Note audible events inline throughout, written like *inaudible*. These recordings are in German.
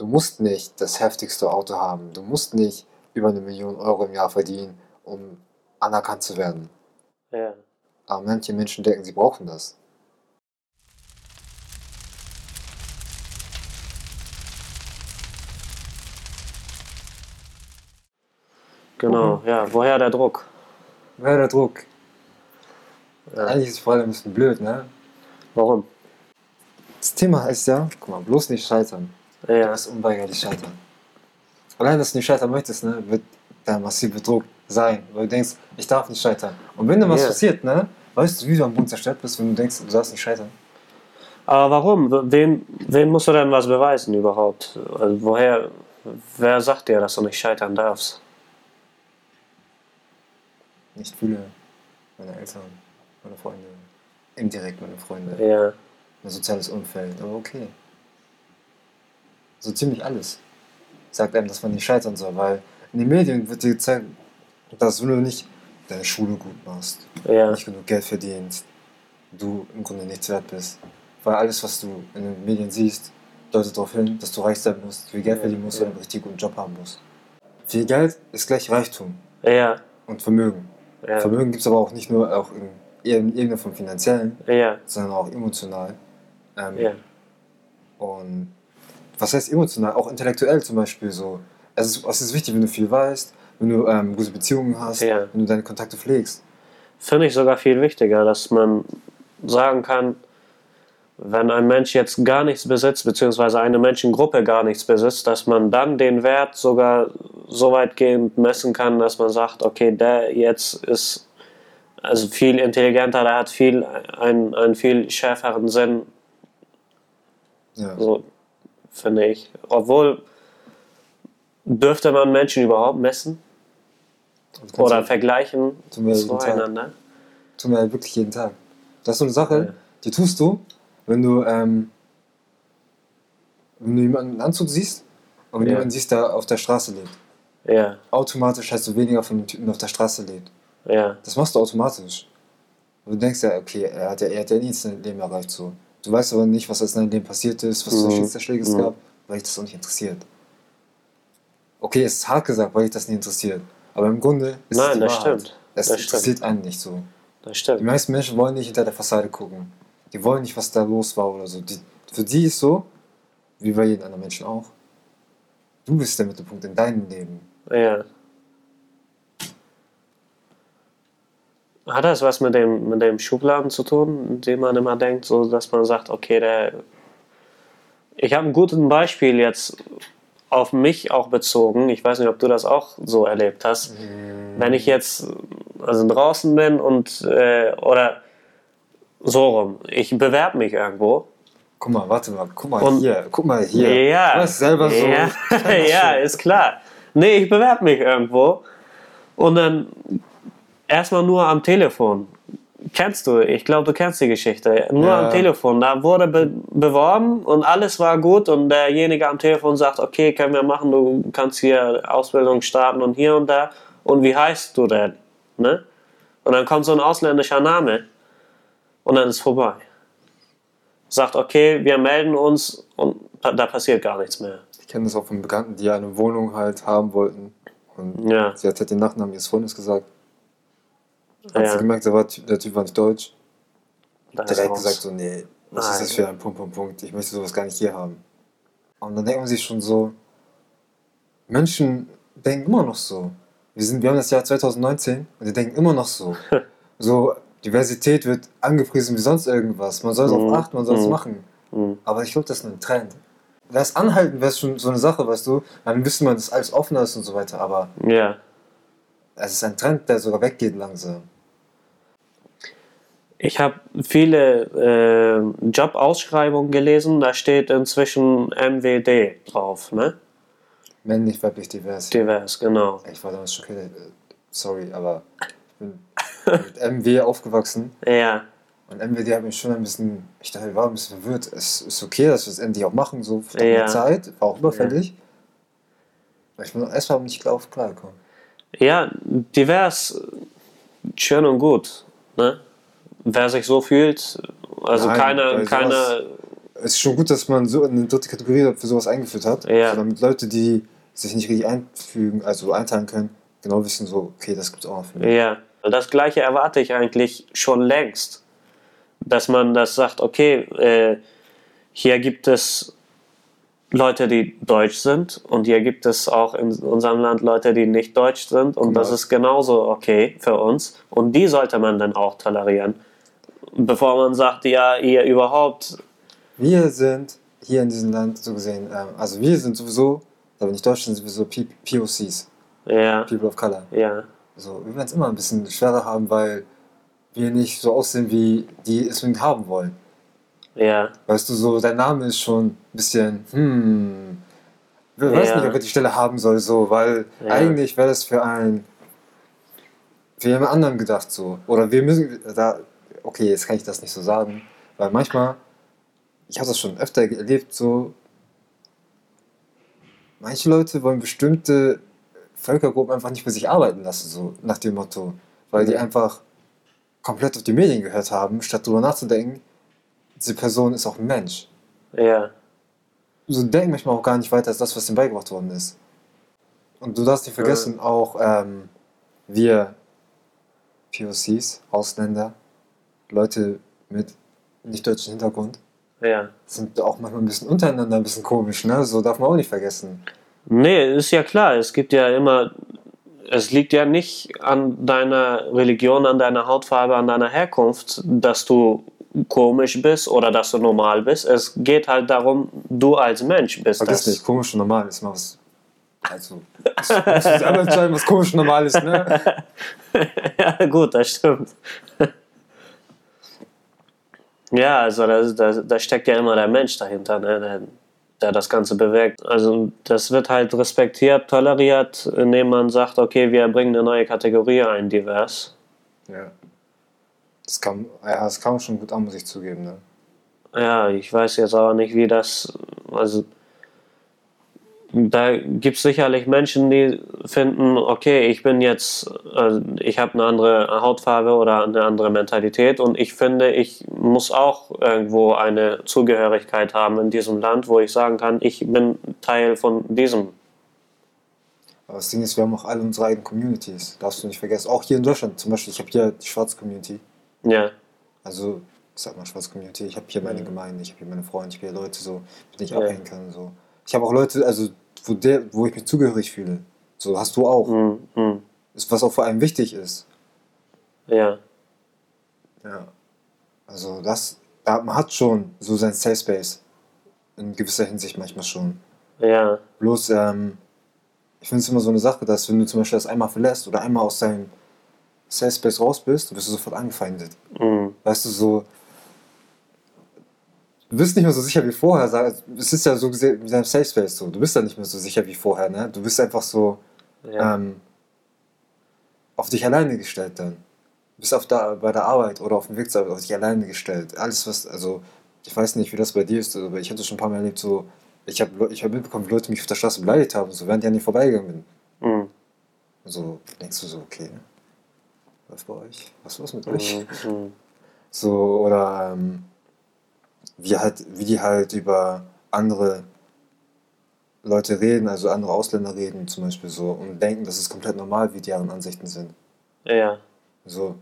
Du musst nicht das heftigste Auto haben. Du musst nicht über eine Million Euro im Jahr verdienen, um anerkannt zu werden. Ja. Aber manche Menschen denken, sie brauchen das. Genau, ja. Woher der Druck? Wer der Druck? Ja. Eigentlich ist die Frage ein bisschen blöd, ne? Warum? Das Thema heißt ja, guck mal, bloß nicht scheitern. Du Ja. wirst unweigerlich scheitern. Allein, dass du nicht scheitern möchtest, ne, wird der massive Druck sein, weil du denkst, ich darf nicht scheitern. Und wenn dann was Ja. passiert, ne, weißt du, wie du am Boden zerstört bist, wenn du denkst, du darfst nicht scheitern. Aber warum? Wen, wen musst du denn was beweisen überhaupt? Also woher, wer sagt dir, dass du nicht scheitern darfst? Nicht viele, meine Eltern, meine Freunde, indirekt meine Freunde, Ja. mein soziales Umfeld, aber okay. So ziemlich alles sagt einem, dass man nicht scheitern soll, weil in den Medien wird dir gezeigt, dass du nicht deine Schule gut machst, Ja. nicht genug Geld verdienst, du im Grunde nichts wert bist. Weil alles, was du in den Medien siehst, deutet darauf hin, dass du reich sein musst, viel Geld Ja, verdienen musst ja. und einen richtig guten Job haben musst. Viel Geld ist gleich Reichtum Ja. und Vermögen. Vermögen gibt es aber auch nicht nur auch in in Ebene vom Finanziellen, sondern auch emotional. Ähm. Und was heißt emotional? Auch intellektuell zum Beispiel so. Es ist, es ist wichtig, wenn du viel weißt, wenn du ähm, gute Beziehungen hast, Ja. wenn du deine Kontakte pflegst. Finde ich sogar viel wichtiger, dass man sagen kann, wenn ein Mensch jetzt gar nichts besitzt, beziehungsweise eine Menschengruppe gar nichts besitzt, dass man dann den Wert sogar so weitgehend messen kann, dass man sagt, okay, der jetzt ist also viel intelligenter, der hat viel, einen, einen viel schärferen Sinn, Ja. so finde ich. Obwohl, dürfte man Menschen überhaupt messen kannst oder vergleichen zueinander? tun wir wirklich jeden Tag. Das ist so eine Sache, Ja. die tust du, wenn du, ähm, wenn du jemanden einen Anzug siehst und wenn Ja. jemanden siehst, der auf der Straße lebt. Ja, Automatisch hast du weniger von dem Typen, der auf der Straße lebt. ja, Das machst du automatisch. Und du denkst ja, okay, er hat ja, er hat ja nichts in seinem Leben erreicht. So. Du weißt aber nicht, was in seinem Leben passiert ist, was für Mhm. Schicksalsschläge es Mhm. gab, weil dich das auch nicht interessiert. Okay, es ist hart gesagt, weil dich das nicht interessiert. Aber im Grunde ist es Nein, die das Wahrheit. stimmt. Es Das interessiert einen nicht so. das Die stimmt. meisten Menschen wollen nicht hinter der Fassade gucken. Die wollen nicht, was da los war oder so. Die, für die ist so, wie bei jedem anderen Menschen auch. Du bist der Mittelpunkt in deinem Leben. Ja. Hat das was mit dem, mit dem Schubladen zu tun, den man immer denkt, so dass man sagt, okay, der. Ich habe ein gutes Beispiel jetzt auf mich auch bezogen. Ich weiß nicht, ob du das auch so erlebt hast. Wenn ich jetzt also draußen bin und äh, oder so rum, ich bewerbe mich irgendwo. Guck mal, warte mal, guck mal Und- hier, guck mal hier. Ja, Du selber so. ja, *laughs* *laughs* ja, ist klar. Nee, ich bewerbe mich irgendwo und dann erstmal nur am Telefon. Kennst du, ich glaube, du kennst die Geschichte. Nur Ja. am Telefon. Da wurde be beworben und alles war gut und derjenige am Telefon sagt, okay, können wir machen, du kannst hier Ausbildung starten und hier und da. Und wie heißt du denn? Ne? Und dann kommt so ein ausländischer Name und dann ist vorbei. Sagt, okay, wir melden uns und da passiert gar nichts mehr. Ich kenne das auch von Bekannten, die eine Wohnung halt haben wollten. Und Ja, sie hat halt den Nachnamen ihres Freundes gesagt. Hat sie ja. gemerkt, der, war, der Typ war nicht deutsch. da ist Direkt gesagt so, nee, was Nein. ist das für ein Punkt, Punkt, Punkt. Ich möchte sowas gar nicht hier haben. Und dann denkt man sich schon so, Menschen denken immer noch so. Wir, sind, wir haben das Jahr 2019 und die denken immer noch so. *laughs* so, Diversität wird angepriesen wie sonst irgendwas. Man soll Mhm. darauf achten, man soll es Mhm. machen. Mhm. Aber ich glaube, das ist nur ein Trend. Das Anhalten wäre schon so eine Sache, weißt du. Dann wüsste man, dass alles offen ist und so weiter. Aber Ja. es ist ein Trend, der sogar weggeht langsam. Ich habe viele äh, Jobausschreibungen gelesen, da steht inzwischen MWD drauf, ne? Männlich, weiblich, divers. Divers, genau. Ich war damals schockiert. Sorry, aber ich bin mit *laughs* MW aufgewachsen. Ja, Und MWD hat mich schon ein bisschen, ich dachte, ich war ein bisschen verwirrt. Es ist okay, dass wir es endlich auch machen, so für Ja. ja. Zeit. War auch überfällig. Aber Ich bin erstmal nicht klar auf klar gekommen. ja, divers, schön und gut, ne? Wer sich so fühlt, also Nein, keine, keine, es ist schon gut, dass man so eine dritte Kategorie für sowas eingeführt hat. Ja. Damit Leute, die sich nicht richtig einfügen, also einteilen können, genau wissen so, okay, das gibt's auch noch für mich. Ja, das gleiche erwarte ich eigentlich schon längst. Dass man das sagt, okay, äh, hier gibt es Leute, die deutsch sind und hier gibt es auch in unserem Land Leute, die nicht deutsch sind und Guck das ist genauso okay für uns und die sollte man dann auch tolerieren. Bevor man sagt, ja, ihr überhaupt, Wir sind hier in diesem Land so gesehen, ähm, also wir sind sowieso, da wir nicht Deutsch sind, sowieso P POCs, ja, People of Color. ja, So, wir werden es immer ein bisschen schwerer haben, weil wir nicht so aussehen, wie die es unbedingt haben wollen. ja, Weißt du, so dein Name ist schon ein bisschen, hm, ich weiß Ja. nicht, ob er die Stelle haben soll, so, weil eigentlich wäre das für ein, für jemand anderen gedacht, so. Oder wir müssen, da, okay, jetzt kann ich das nicht so sagen, weil manchmal, ich habe das schon öfter erlebt, so, manche Leute wollen bestimmte Völkergruppen einfach nicht bei sich arbeiten lassen, so nach dem Motto, weil die Ja. einfach komplett auf die Medien gehört haben, statt darüber nachzudenken, diese Person ist auch ein Mensch. ja, So denken manchmal auch gar nicht weiter als das, was ihnen beigebracht worden ist. Und du darfst nicht vergessen, auch ähm, wir POCs, Ausländer, Leute mit nicht deutschem Hintergrund, ja. sind auch manchmal ein bisschen untereinander ein bisschen komisch, ne? So darf man auch nicht vergessen. Nee, ist ja klar. Es gibt ja immer, es liegt ja nicht an deiner Religion, an deiner Hautfarbe, an deiner Herkunft, dass du komisch bist oder dass du normal bist. Es geht halt darum, du als Mensch bist. Vergiss nicht, komisch und normal ist mal was. Also, das musst du selber entscheiden, was komisch und normal ist, ne? *laughs* ja, gut, das stimmt. Ja, also da, steckt ja immer der Mensch dahinter, ne, der, der das Ganze bewirkt. Also das wird halt respektiert, toleriert, indem man sagt, okay, wir bringen eine neue Kategorie ein, divers. Ja. Das kam, ja, das kam schon gut an, muss ich zugeben, ne? Ja, ich weiß jetzt aber nicht, wie das. Also, da gibt es sicherlich Menschen, die finden, okay, ich bin jetzt, also ich habe eine andere Hautfarbe oder eine andere Mentalität und ich finde, ich muss auch irgendwo eine Zugehörigkeit haben in diesem Land, wo ich sagen kann, ich bin Teil von diesem. Aber das Ding ist, wir haben auch alle unsere eigenen Communities. Darfst du nicht vergessen. Auch hier in Deutschland zum Beispiel. Ich habe hier die schwarze Community. Ja, Also, ich sag mal schwarze Community. Ich habe hier meine. Gemeinde, ich habe hier meine Freunde, ich habe hier Leute, so, mit denen ich Ja. abhängen kann. So. Ich habe auch Leute, also, wo, der, wo ich mich zugehörig fühle. So hast du auch. mm, Ist, was auch vor allem wichtig ist. ja, Ja. Also, das, da, man hat schon so sein Safe Space. In gewisser Hinsicht manchmal schon. ja, Bloß, ähm, ich finde es immer so eine Sache, dass wenn du zum Beispiel das einmal verlässt oder einmal aus deinem Safe Space raus bist, wirst du sofort angefeindet. mm, Weißt du, so. Du bist nicht mehr so sicher wie vorher. sag- Es ist ja so gesehen wie dein Safe Space so. Du bist ja nicht mehr so sicher wie vorher, ne? Du bist einfach so ja, ähm, auf dich alleine gestellt dann. Du bist auf der, bei der Arbeit oder auf dem Weg zur Arbeit auf dich alleine gestellt. Alles, was, also, ich weiß nicht, wie das bei dir ist, aber ich hatte schon ein paar Mal erlebt, so, ich habe ich hab mitbekommen, wie Leute mich auf der Straße beleidigt haben, so, während ich an die vorbeigegangen bin. mm, So, denkst du so, okay, was bei euch? Was ist los mit euch? mm, mm, So, oder ähm, wie, halt, wie die halt über andere Leute reden, also andere Ausländer reden zum Beispiel so und denken, das ist komplett normal, wie deren Ansichten sind. ja, So.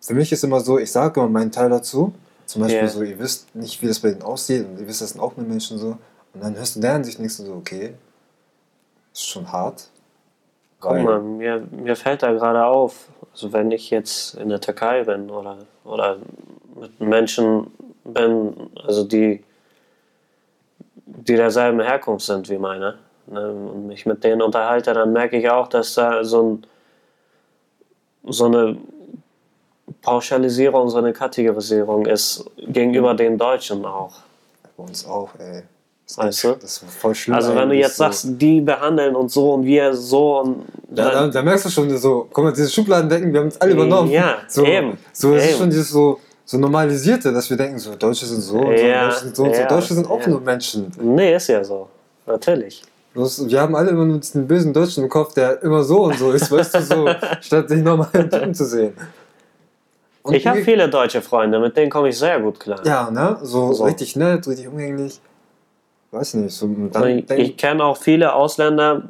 Für mich ist immer so, ich sage immer meinen Teil dazu. Zum Beispiel Ja. so, ihr wisst nicht, wie das bei denen aussieht und ihr wisst, das sind auch nur Menschen so. Und dann hörst du deren Sicht nichts und so, okay, ist schon hart. Guck mal, mir, mir fällt da gerade auf, also wenn ich jetzt in der Türkei bin oder, oder mit Menschen bin, also die, die derselben Herkunft sind wie meine, ne, und mich mit denen unterhalte, dann merke ich auch, dass da so, ein, so eine Pauschalisierung, so eine Kategorisierung ist gegenüber den Deutschen auch. Bei uns auch, ey. Das Weißt du? das ist voll schlimm. Also wenn du jetzt so. sagst, die behandeln uns so und wir so und Da, da, da merkst du schon so, guck mal, diese Schubladen denken, wir haben uns alle übernommen. Ja, so, eben, So, es ist schon dieses so, so normalisierte, dass wir denken, so Deutsche sind so, und Ja, so Deutsche sind so, und so. ja, Deutsche sind auch ja. nur Menschen. Nee, ist ja so. Natürlich. Bloß, wir haben alle immer nur diesen bösen Deutschen im Kopf, der immer so und so ist, weißt du, so, *laughs* statt den normalen Typen zu sehen. Und Ich habe viele deutsche Freunde, mit denen komme ich sehr gut klar. Ja, ne? So, So. richtig nett, richtig umgänglich. Weiß nicht, so ich ich kenne auch viele Ausländer,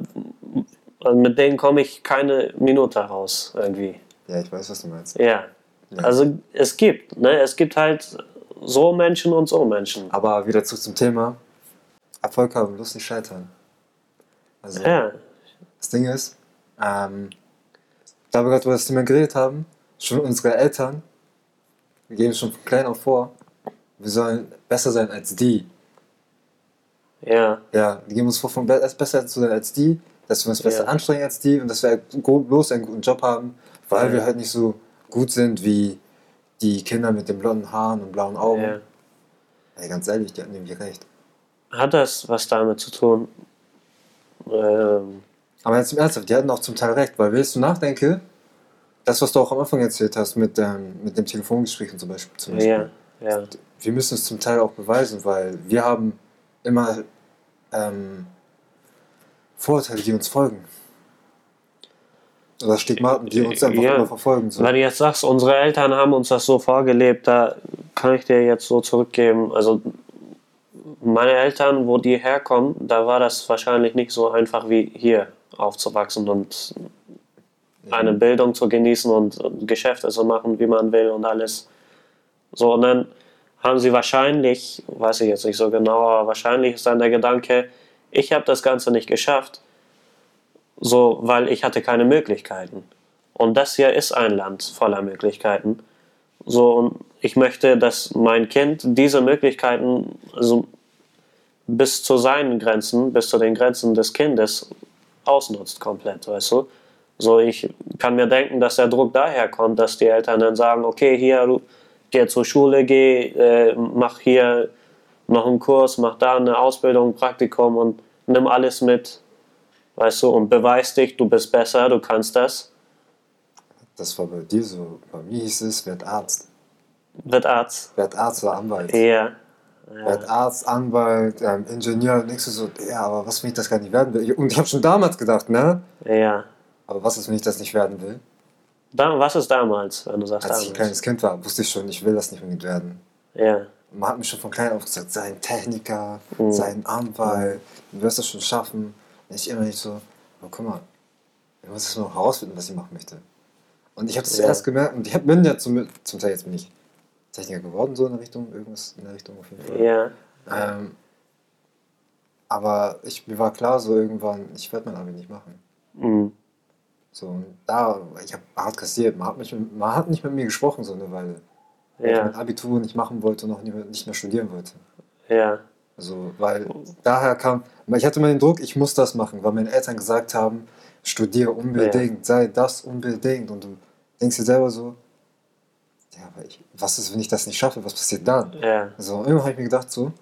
mit denen komme ich keine Minute raus irgendwie. Ja, ich weiß, was du meinst. Ja. Ja. Also es gibt, ne? Es gibt halt so Menschen und so Menschen. Aber wieder zurück zum Thema. Erfolg haben, bloß nicht scheitern. Also, Ja. das Ding ist, ähm, da wir gerade über das Thema geredet haben, schon unsere Eltern, wir geben schon von klein auf vor, wir sollen besser sein als die. Ja. Ja, die geben uns vor, von be besser zu sein als die, dass wir uns besser Ja. anstrengen als die und dass wir go- bloß einen guten Job haben, weil Ja. wir halt nicht so gut sind wie die Kinder mit den blonden Haaren und blauen Augen. ja. Ey, ganz ehrlich, die hatten irgendwie recht. Hat das was damit zu tun? Ähm, Aber jetzt im Ernsthaft, die hatten auch zum Teil recht, weil willst du nachdenke, das, was du auch am Anfang erzählt hast mit, ähm, mit dem Telefongespräch zum Beispiel, zum Beispiel. ja. Ja. wir müssen es zum Teil auch beweisen, weil wir haben immer ähm, Vorurteile, die uns folgen. Oder Stigmaten, die uns einfach Ja. immer verfolgen. So. Weil du jetzt sagst, unsere Eltern haben uns das so vorgelebt, da kann ich dir jetzt so zurückgeben. Also meine Eltern, wo die herkommen, da war das wahrscheinlich nicht so einfach wie hier aufzuwachsen und eine Bildung zu genießen und Geschäfte zu machen, wie man will und alles. So, und dann haben sie wahrscheinlich, weiß ich jetzt nicht so genau, aber wahrscheinlich ist dann der Gedanke, ich habe das Ganze nicht geschafft, so, weil ich hatte keine Möglichkeiten. Und das hier ist ein Land voller Möglichkeiten. So, und ich möchte, dass mein Kind diese Möglichkeiten also bis zu seinen Grenzen, bis zu den Grenzen des Kindes ausnutzt komplett, weißt du? So, ich kann mir denken, dass der Druck daher kommt, dass die Eltern dann sagen, okay, hier, du geh zur Schule, geh, äh, mach hier noch einen Kurs, mach da eine Ausbildung, Praktikum und nimm alles mit, weißt du, und beweis dich, du bist besser, du kannst das. Das war bei dir so. Bei mir hieß es, werd Arzt. Wird Arzt. Werd Arzt oder Anwalt. Ja. Werd Arzt, Anwalt, ähm, Ingenieur. Denkst du so, ja, aber was, wenn ich das gar nicht werden will? Und ich habe schon damals gedacht, ne? Ja. Aber was ist, wenn ich das nicht werden will? Da, was ist damals, wenn du sagst Als ich ein damals? kleines Kind war, wusste ich schon, ich will das nicht unbedingt werden. Ja. Man hat mir schon von klein auf gesagt, sei ein Techniker, Mhm. sei ein Anwalt, du wirst das schon schaffen. Ich immer nicht so, aber guck mal, ich muss es noch herausfinden, was ich machen möchte. Und ich habe das Ja. erst gemerkt und ich hab, bin ja zum, zum Teil jetzt bin ich Techniker geworden, so in der Richtung, irgendwas in der Richtung auf jeden Fall. Ja. Ähm, aber ich, mir war klar, so irgendwann, ich werde mein Abi nicht machen. Mhm. So, und da, ich habe hart kassiert, man hat, mich, man hat nicht mit mir gesprochen so eine Weile. Weil ich mein Ja. Abitur nicht machen wollte und auch nicht mehr, nicht mehr studieren wollte. Ja. Also, weil daher kam, ich hatte immer den Druck, ich muss das machen, weil meine Eltern gesagt haben, studiere unbedingt, sei das unbedingt. Und du denkst dir selber so, ja, aber ich, was ist, wenn ich das nicht schaffe, was passiert dann? Ja. Also, irgendwann habe ich mir gedacht, so,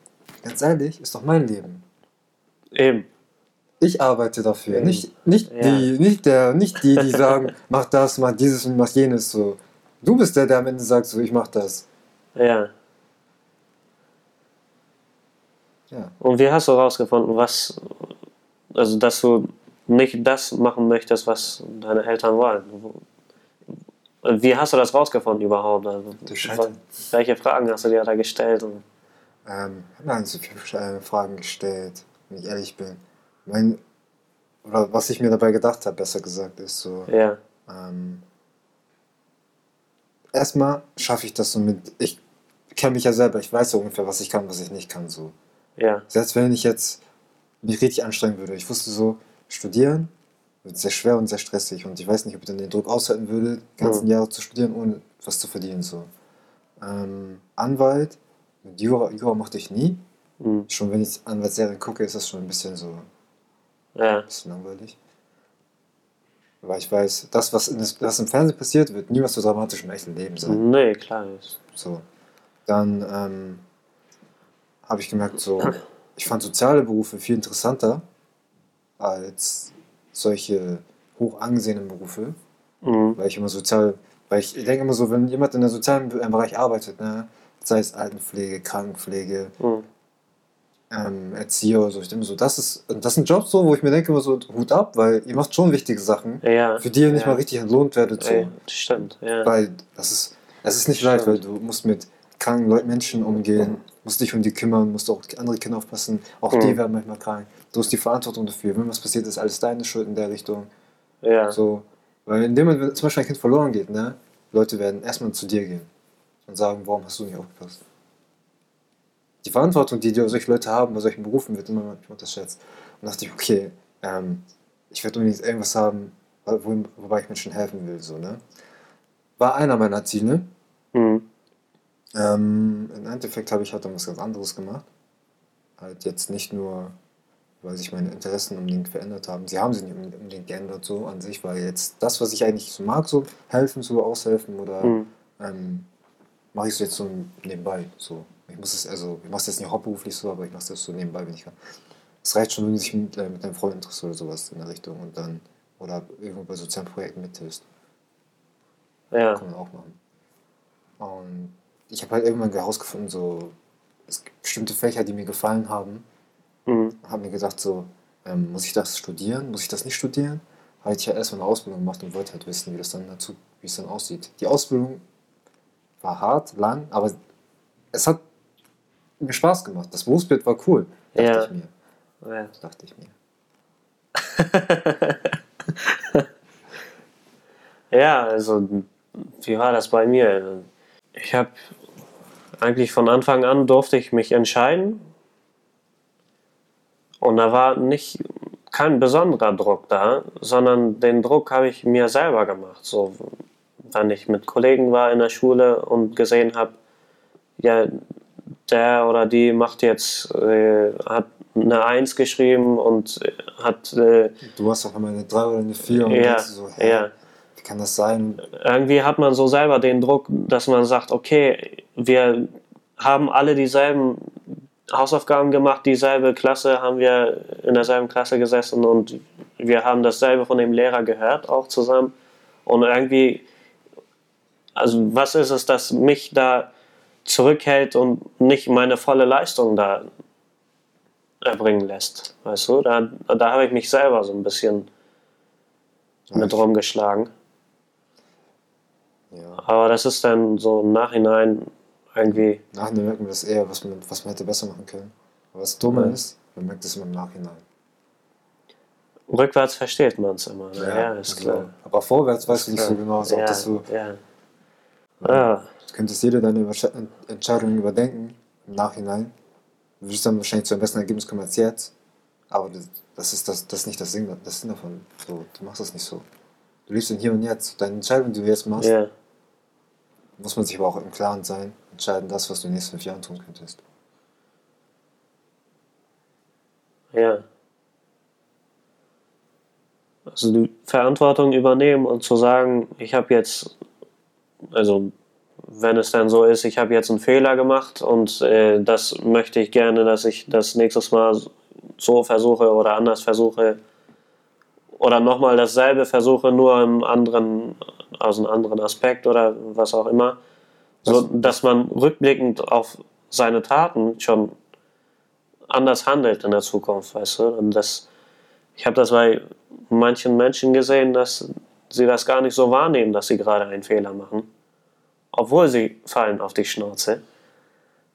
ganz ehrlich, ist doch mein Leben. Eben. Ich arbeite dafür, nicht, nicht, Ja. die, nicht, der, nicht die, die sagen, mach das, mach dieses und mach jenes. So. Du bist der, der am Ende sagt, so, ich mach das. Ja. Ja. Und wie hast du herausgefunden, was, also dass du nicht das machen möchtest, was deine Eltern wollen? Wie hast du das rausgefunden überhaupt? Also, welche Fragen hast du dir da gestellt? Und, Ähm, ich habe mir eigentlich so viele Fragen gestellt, wenn ich ehrlich bin. Mein, oder was ich mir dabei gedacht habe, besser gesagt, ist so, ja. ähm, erstmal schaffe ich das so mit, ich kenne mich ja selber, ich weiß so ungefähr, was ich kann, was ich nicht kann, so. Ja. Selbst wenn ich jetzt mich richtig anstrengen würde, ich wusste so, studieren wird sehr schwer und sehr stressig und ich weiß nicht, ob ich dann den Druck aushalten würde, die ganzen Mhm. Jahre zu studieren, ohne was zu verdienen, so. Ähm, Anwalt, mit Jura, Jura mochte ich nie, Mhm. schon wenn ich Anwaltsserien gucke, ist das schon ein bisschen so, ein Ja. bisschen langweilig. Weil ich weiß, das, was, in das, was im Fernsehen passiert, wird niemals so dramatisch im echten Leben sein. Nee, klar. ist- So. Dann ähm, habe ich gemerkt, so, ich fand soziale Berufe viel interessanter als solche hoch angesehenen Berufe, Mhm. weil ich immer sozial, weil ich denke immer so, wenn jemand in der sozialen Be- Bereich arbeitet, ne, sei es Altenpflege, Krankenpflege, Mhm. ähm, Erzieher oder so, ich denke so, das ist, das sind Jobs so, wo ich mir denke immer so, Hut ab, weil ihr macht schon wichtige Sachen, Ja. für die ihr nicht ja. mal richtig entlohnt werdet, so. Ey, stimmt, ja. Weil das ist, Es ist nicht leicht, weil du musst mit kranken Leuten, Menschen umgehen, musst dich um die kümmern, musst auch die andere Kinder aufpassen. Auch die Mhm. werden manchmal krank. Du hast die Verantwortung dafür. Wenn was passiert, ist alles deine Schuld in der Richtung. Ja. So, weil in dem Moment, wenn zum Beispiel ein Kind verloren geht, ne, Leute werden erstmal zu dir gehen und sagen, warum hast du nicht aufgepasst? Die Verantwortung, die die solche Leute haben bei solchen Berufen, wird immer manchmal unterschätzt. Und dachte ich, okay, ähm, ich werde unbedingt irgendwas haben, wo, wobei ich Menschen helfen will. So, ne? War einer meiner Ziele. Mhm. Ähm, Im Endeffekt habe ich halt dann was ganz anderes gemacht. Halt jetzt nicht nur, weil sich meine Interessen unbedingt verändert haben. Sie haben sich nicht unbedingt geändert so an sich, weil jetzt das, was ich eigentlich so mag, so helfen, so aushelfen oder Mhm. ähm, mache ich es jetzt so nebenbei. So. Ich muss es, also ich mache es jetzt nicht hauptberuflich so, aber ich mache es so nebenbei, wenn ich kann. Es reicht schon, wenn du dich mit, äh, mit deinem Freund triffst oder sowas in der Richtung und dann oder irgendwo bei sozialen Projekten mithilfst. Ja. Kann man auch machen. Und ich habe halt irgendwann herausgefunden, so es gibt bestimmte Fächer, die mir gefallen haben. Mhm. Habe mir gedacht, so ähm, muss ich das studieren, muss ich das nicht studieren? Habe ich ja erstmal eine Ausbildung gemacht und wollte halt wissen, wie das dann dazu, wie es dann aussieht. Die Ausbildung war hart, lang, aber es hat mir Spaß gemacht. Das Berufsbild war cool, dachte Ja. ich mir. Ja. Dachte ich mir. *laughs* Ja, also wie war das bei mir? Ich habe eigentlich von Anfang an durfte ich mich entscheiden und da war nicht kein besonderer Druck da, sondern den Druck habe ich mir selber gemacht. So, wenn ich mit Kollegen war in der Schule und gesehen habe, ja, der oder die macht jetzt, äh, hat eine Eins geschrieben und hat äh, Du hast auf einmal eine 3 oder eine 4 und Ja, so, hä, ja. Kann das sein? irgendwie hat man so selber den Druck, dass man sagt, okay, wir haben alle dieselben Hausaufgaben gemacht, dieselbe Klasse haben wir in derselben Klasse gesessen und wir haben dasselbe von dem Lehrer gehört, auch zusammen. Und irgendwie, also was ist es, das mich da zurückhält und nicht meine volle Leistung da erbringen lässt? Weißt du, da, da habe ich mich selber so ein bisschen mit rumgeschlagen. Ja. Aber das ist dann so im Nachhinein irgendwie, Nachhinein merkt man das eher, was man, was man hätte besser machen können. Aber was dummer Ja. ist, man merkt es immer im Nachhinein. rückwärts versteht man es immer. Ne? Ja, ist also, klar. Aber vorwärts weißt du nicht so genau, ob ja, das so, ja. Ja, du könntest jede deine Entscheidung überdenken im Nachhinein. Du würdest dann wahrscheinlich zu einem besseren Ergebnis kommen als jetzt. Aber das, das ist das, das ist nicht das Sinn, das Sinn davon. So, du machst das nicht so. Du lebst im Hier und Jetzt. Deine Entscheidung, die du jetzt machst, ja, muss man sich aber auch im Klaren sein, entscheiden das, was du in den nächsten fünf Jahren tun könntest. ja. Also die Verantwortung übernehmen und zu sagen, ich habe jetzt, also wenn es dann so ist, ich habe jetzt einen Fehler gemacht und äh, das möchte ich gerne, dass ich das nächstes Mal so versuche oder anders versuche oder nochmal dasselbe versuche, nur im anderen, aus einem anderen Aspekt oder was auch immer. So, Das- dass man rückblickend auf seine Taten schon anders handelt in der Zukunft, weißt du? Und das, ich habe das bei manchen Menschen gesehen, dass sie das gar nicht so wahrnehmen, dass sie gerade einen Fehler machen, obwohl sie fallen auf die Schnauze.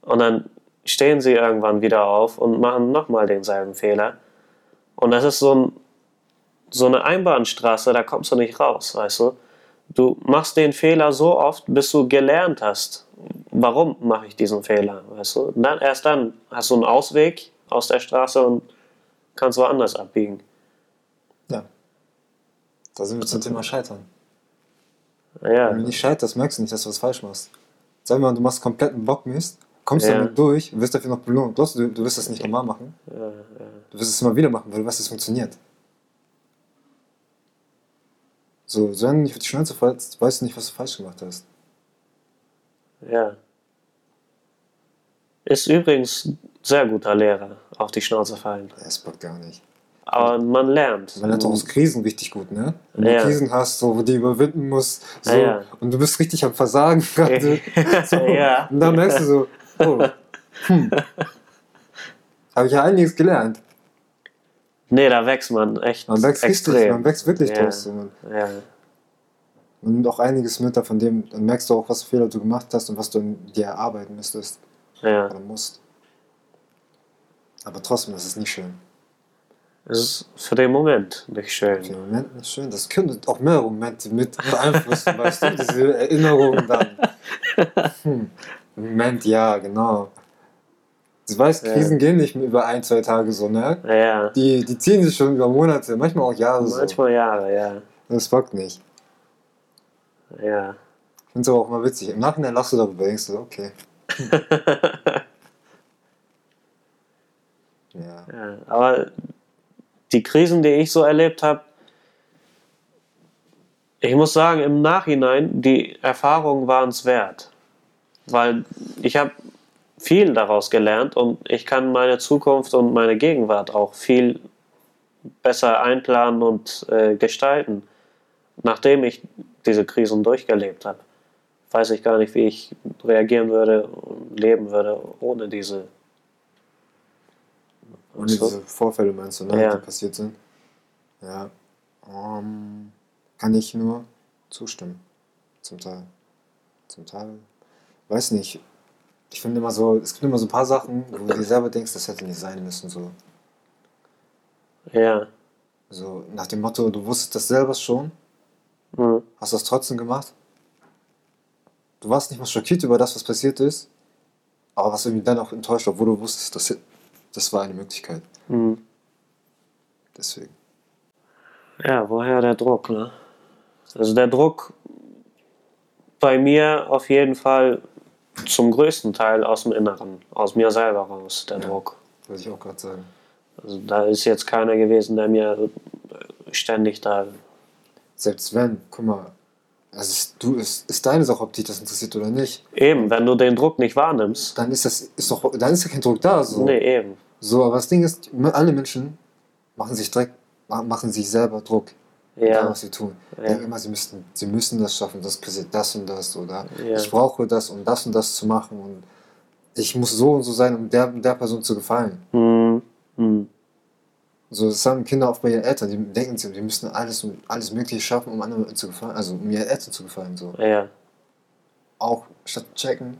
Und dann stehen sie irgendwann wieder auf und machen nochmal denselben Fehler. Und das ist so, ein, so eine Einbahnstraße, da kommst du nicht raus, weißt du? Du machst den Fehler so oft, bis du gelernt hast, warum mache ich diesen Fehler, weißt du? Dann, erst dann hast du einen Ausweg aus der Straße und kannst woanders abbiegen. Ja. Da sind wir zum Thema Scheitern. Ja, Wenn du nicht scheiterst, merkst du nicht, dass du was falsch machst. Sag mal, du machst kompletten Bockmist, kommst Ja. damit durch wirst dafür noch belohnt. Du, du, du wirst das nicht normal machen. ja, ja. Du wirst es immer wieder machen, weil du weißt, es funktioniert. So, solange du nicht auf die Schnauze fällst, weißt du nicht, was du falsch gemacht hast. ja. Ist übrigens ein sehr guter Lehrer, auf die Schnauze fallen. Das bockt gar nicht. Aber man lernt. Man lernt auch aus Krisen richtig gut, ne? Wenn Ja. du Krisen hast, so, wo du die überwinden musst, so, ja. und du bist richtig am Versagen *laughs* gerade. so, Ja. Und dann merkst du so, oh, hm. *laughs* Habe ich ja einiges gelernt. Nee, da wächst man echt Man wächst richtig, extrem. man wächst wirklich Ja. draus. Man. Ja. Man nimmt auch einiges mit, von dem dann merkst du auch, was für Fehler du gemacht hast und was du in dir erarbeiten müsstest Ja. oder musst. Aber trotzdem, das ist nicht schön. Es ist für den Moment nicht Für schön. den Moment nicht schön. Das können auch mehrere Momente mit beeinflussen, weißt du, diese Erinnerungen dann. *laughs* Hm. Moment, ja, genau. Du weißt, Ja. Krisen gehen nicht mehr über ein, zwei Tage so, ne? Ja. Die, die ziehen sich schon über Monate, manchmal auch Jahre so. Manchmal Jahre, ja. Das bockt nicht. Ja. Ich finde es aber auch mal witzig. Im Nachhinein lachst du darüber, denkst du, okay. *laughs* Ja. ja. Aber die Krisen, die ich so erlebt habe, ich muss sagen, im Nachhinein, die Erfahrungen waren es wert. Weil ich habe viel daraus gelernt und ich kann meine Zukunft und meine Gegenwart auch viel besser einplanen und äh, gestalten. Nachdem ich diese Krisen durchgelebt habe, weiß ich gar nicht, wie ich reagieren würde und leben würde ohne diese. Du? diese Vorfälle meinst du, ne, Ja. die passiert sind? Ja. Ähm, kann ich nur zustimmen. Zum Teil. Zum Teil. Weiß nicht. Ich finde immer so, es gibt immer so ein paar Sachen, wo du dir selber denkst, das hätte nicht sein müssen. So, Ja. so nach dem Motto, du wusstest das selber schon, Mhm. hast das trotzdem gemacht. Du warst nicht mal schockiert über das, was passiert ist, aber was irgendwie dann auch enttäuscht, obwohl du wusstest, das, das war eine Möglichkeit. Mhm. Deswegen. Ja, woher der Druck, ne? Also der Druck bei mir auf jeden Fall zum größten Teil aus dem Inneren, aus mir selber raus, der Ja. Druck. Wollte ich auch gerade sagen. Also da ist jetzt keiner gewesen, der mir ständig da. Selbst wenn, guck mal, also es, du, es ist deine Sache, ob dich das interessiert oder nicht. Eben, wenn du den Druck nicht wahrnimmst. Dann ist das, ist doch, dann ist ja kein Druck da. So. Nee, eben. so, aber das Ding ist, alle Menschen machen sich Dreck, ma- machen sich selber Druck, Ja, was sie tun. Ja. Denken immer, sie müssten, sie müssen das schaffen, das passiert das und das oder Ja. ich brauche das, um das und das zu machen und ich muss so und so sein, um der, der Person zu gefallen. hm, hm. So, das haben Kinder auch bei ihren Eltern, die denken, sie die müssen alles, alles Mögliche schaffen, um anderen zu gefallen, also um ihren Eltern zu gefallen. So. ja, auch statt checken,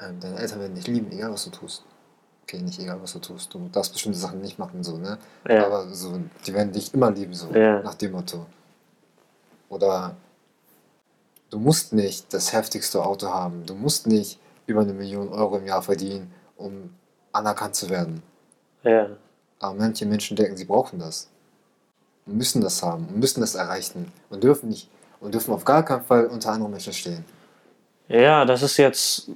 ähm, deine Eltern werden dich lieben, egal was du tust. Okay, nicht egal was du tust. Du darfst bestimmte Sachen nicht machen, so, ne? Ja. Aber so, die werden dich immer lieben, so, Ja. nach dem Motto. Oder du musst nicht das heftigste Auto haben. Du musst nicht über eine Million Euro im Jahr verdienen, um anerkannt zu werden. ja, Aber manche Menschen denken, sie brauchen das. Und müssen das haben und müssen das erreichen und dürfen nicht und dürfen auf gar keinen Fall unter anderen Menschen stehen. ja, das ist jetzt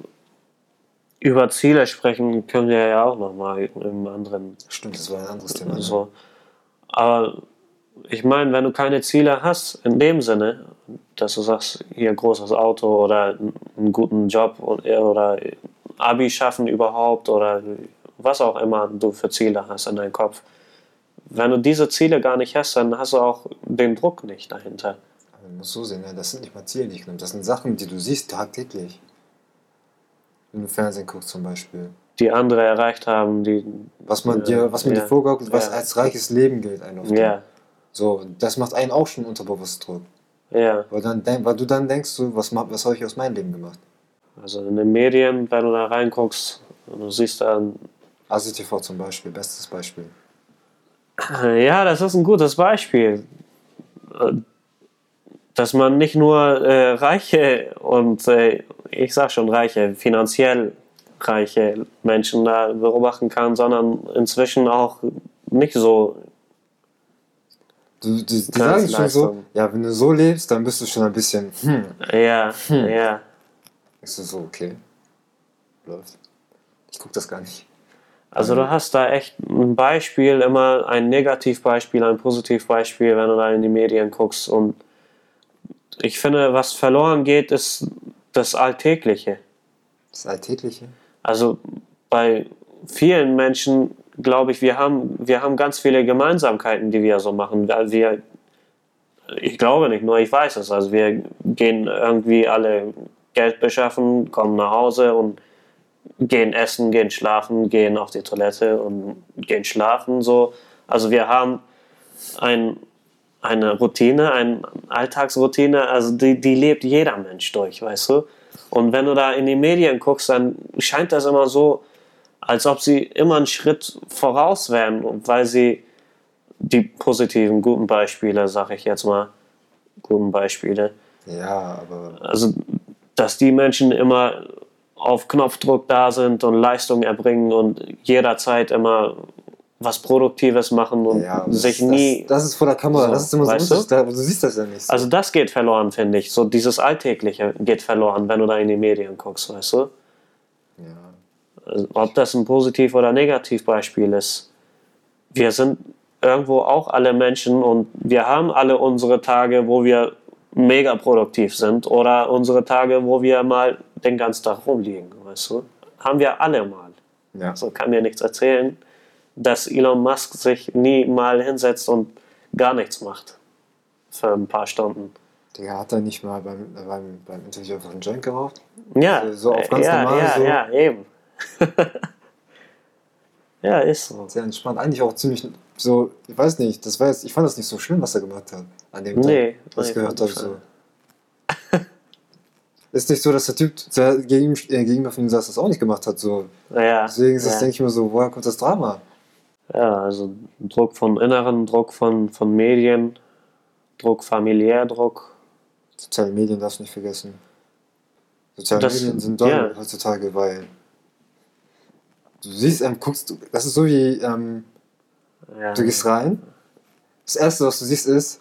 über Ziele sprechen können wir ja auch nochmal im anderen Stimmt, das war ein anderes Thema. ne? So. Aber ich meine, wenn du keine Ziele hast, in dem Sinne, dass du sagst, hier großes Auto oder einen guten Job und- oder Abi schaffen überhaupt oder was auch immer du für Ziele hast in deinem Kopf. Wenn du diese Ziele gar nicht hast, dann hast du auch den Druck nicht dahinter. Aber man muss so sehen, ne? das sind nicht mal Ziele, die ich nehme. Das sind Sachen, die du siehst tagtäglich. Wenn du Fernsehen guckst zum Beispiel. Die andere erreicht haben, die. Was man dir, was man ja, dir vorgaukelt, was ja. als reiches Leben gilt. Einen auf den. Ja, So, das macht einen auch schon unterbewusst Druck. ja. Weil, dann, weil du dann denkst, so, was, was habe ich aus meinem Leben gemacht? Also in den Medien, wenn du da reinguckst, und du siehst dann ASITV zum Beispiel, bestes Beispiel. *clears throat* Ja, das ist ein gutes Beispiel. Äh, Dass man nicht nur äh, reiche und äh, ich sag schon reiche, finanziell reiche Menschen da beobachten kann, sondern inzwischen auch nicht so. Du, die, die sagen schon so, ja, wenn du so lebst, dann bist du schon ein bisschen, hm. Ja, ja. Ist so, okay. Läuft. Ich guck das gar nicht. Also du hast da echt ein Beispiel, immer ein Negativbeispiel, ein Positivbeispiel, wenn du da in die Medien guckst. Und ich finde, was verloren geht, ist das Alltägliche. Das Alltägliche. Also bei vielen Menschen glaube ich, wir haben, wir haben ganz viele Gemeinsamkeiten, die wir so machen. Weil Wir, ich glaube nicht nur, ich weiß es. Also wir gehen irgendwie alle Geld beschaffen, kommen nach Hause und gehen essen, gehen schlafen, gehen auf die Toilette und gehen schlafen. So. Also wir haben ein eine Routine, eine Alltagsroutine, also die, die lebt jeder Mensch durch, weißt du? Und wenn du da in die Medien guckst, dann scheint das immer so, als ob sie immer einen Schritt voraus wären, weil sie die positiven, guten Beispiele, sag ich jetzt mal, guten Beispiele, Ja, aber also dass die Menschen immer auf Knopfdruck da sind und Leistung erbringen und jederzeit immer was Produktives machen und ja, sich das, nie. Das, das ist vor der Kamera, So, das ist immer so weißt du? aber du siehst das ja nicht. So. also das geht verloren, finde ich. So dieses Alltägliche geht verloren, wenn du da in die Medien guckst, weißt du? ja. Also, ob das ein Positiv- oder Negativbeispiel ist. Wir sind irgendwo auch alle Menschen und wir haben alle unsere Tage, wo wir mega produktiv sind oder unsere Tage, wo wir mal den ganzen Tag rumliegen, weißt du? Haben wir alle mal. ja. So kann mir nichts erzählen, dass Elon Musk sich nie mal hinsetzt und gar nichts macht. Für ein paar Stunden. Digga, hat er nicht mal beim, beim, beim Interview einfach einen Joint geraucht? Ja, So auf ganz ja, normal ja, so. ja, eben. *laughs* ja, ist so. Sehr entspannt. Eigentlich auch ziemlich so, ich weiß nicht, das war jetzt, ich fand das nicht so schlimm, was er gemacht hat. An dem Nee, Tag, was nee, gehört habe. So. *laughs* Ist nicht so, dass der Typ der gegen, äh, gegenüber von ihm saß, das auch nicht gemacht hat. So. Ja, Deswegen ja. denke ich mir so, woher kommt das Drama? Ja, also Druck von Inneren, Druck von, von Medien, Druck, familiär Druck. Soziale Medien darfst du nicht vergessen. Soziale Das- Medien sind toll ja. heutzutage, weil du siehst, ähm, guckst das ist so wie, ähm, Ja, du gehst rein, das erste, was du siehst, ist,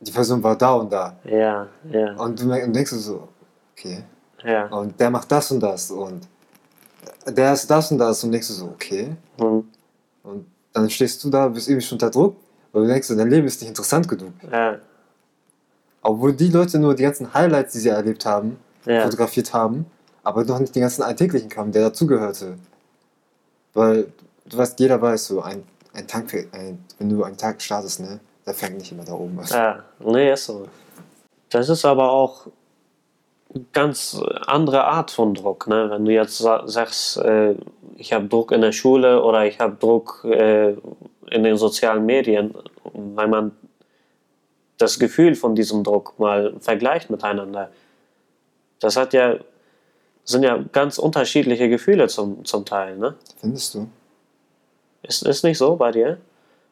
die Person war da und da. ja, ja, Und du denkst so, okay, ja. und der macht das und das und der ist das und das und denkst du so, okay. Hm, Und dann stehst du da, bist irgendwie schon unter Druck, weil du denkst, dein Leben ist nicht interessant genug. ja, Obwohl die Leute nur die ganzen Highlights, die sie erlebt haben, ja, fotografiert haben, aber noch nicht den ganzen alltäglichen Kram, der dazugehörte. Weil, du weißt, jeder weiß so, ein, ein Tag, ein, wenn du einen Tag startest, ne, der fängt nicht immer da oben an. ja. Nee, ist so. Das ist aber auch eine ganz andere Art von Druck. Ne? Wenn du jetzt sa- sagst, äh, ich habe Druck in der Schule oder ich habe Druck äh, in den sozialen Medien, weil man das Gefühl von diesem Druck mal vergleicht miteinander. Das hat ja, sind ja ganz unterschiedliche Gefühle zum, zum Teil. Ne? Findest du? Ist, ist nicht so bei dir?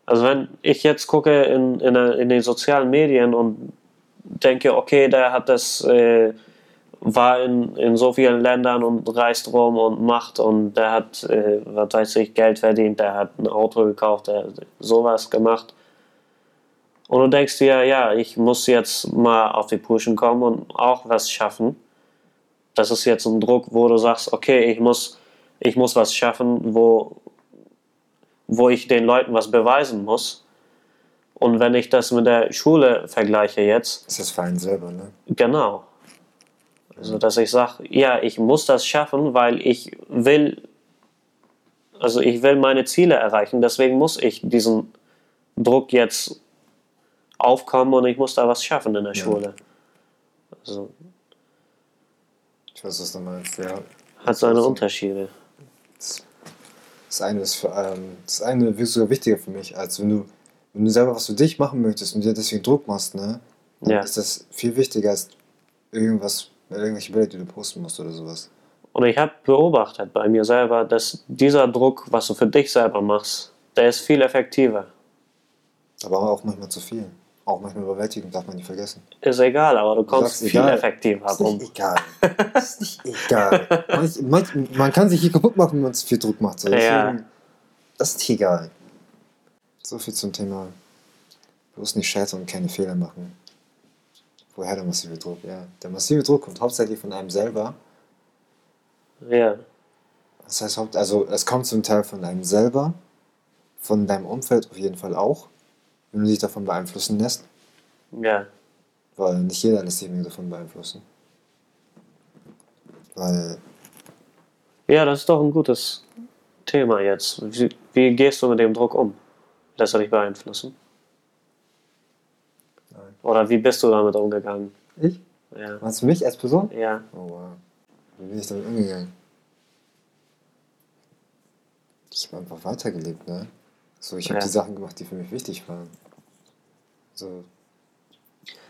Also wenn ich jetzt gucke in, in, in den sozialen Medien und denke, okay, der hat das, äh, war in, in so vielen Ländern und reist rum und macht und der hat, äh, was weiß ich, Geld verdient, der hat ein Auto gekauft, der hat sowas gemacht. Und du denkst dir, ja, ich muss jetzt mal auf die Pushen kommen und auch was schaffen. Das ist jetzt ein Druck, wo du sagst, okay, ich muss, ich muss was schaffen, wo, wo ich den Leuten was beweisen muss. Und wenn ich das mit der Schule vergleiche jetzt, Ist das für einen selber, ne? genau. Also, dass ich sage, ja, ich muss das schaffen, weil ich will, also ich will meine Ziele erreichen, deswegen muss ich diesen Druck jetzt aufkommen und ich muss da was schaffen in der Ja. Schule. Also, Ich weiß, was du meinst, ja. hat seine Also, Unterschiede. Das eine ist für, ähm, das eine ist sogar wichtiger für mich, als wenn du, wenn du selber was für dich machen möchtest und dir deswegen Druck machst, ne? Ja. ist das viel wichtiger als irgendwas, irgendwelche Bilder, die du posten musst oder sowas. Und ich habe beobachtet bei mir selber, dass dieser Druck, was du für dich selber machst, der ist viel effektiver. Aber auch manchmal zu viel. Auch manchmal überwältigend, darf man nicht vergessen. Ist egal, aber du kommst viel egal. effektiver Ist rum. nicht egal. *laughs* ist nicht egal. Manch, manch, man kann sich hier kaputt machen, wenn man zu viel Druck macht. So. Ja. Deswegen, Das ist egal. So viel zum Thema. Bloß nicht scheitern und keine Fehler machen. Woher der massive Druck? Ja, der massive Druck kommt hauptsächlich von einem selber. Ja, Das heißt, also es kommt zum Teil von einem selber, von deinem Umfeld auf jeden Fall auch, wenn du dich davon beeinflussen lässt, ja, weil nicht jeder lässt sich davon beeinflussen. Weil, ja, das ist doch ein gutes Thema jetzt. Wie, wie gehst du mit dem Druck um? Lässt er dich beeinflussen? Oder wie bist du damit umgegangen? ich? Ja, Meinst du mich als Person? ja, Oh wow. Wie bin ich damit umgegangen? Ich habe einfach weitergelebt, ne? So, ich habe Ja. die Sachen gemacht, die für mich wichtig waren.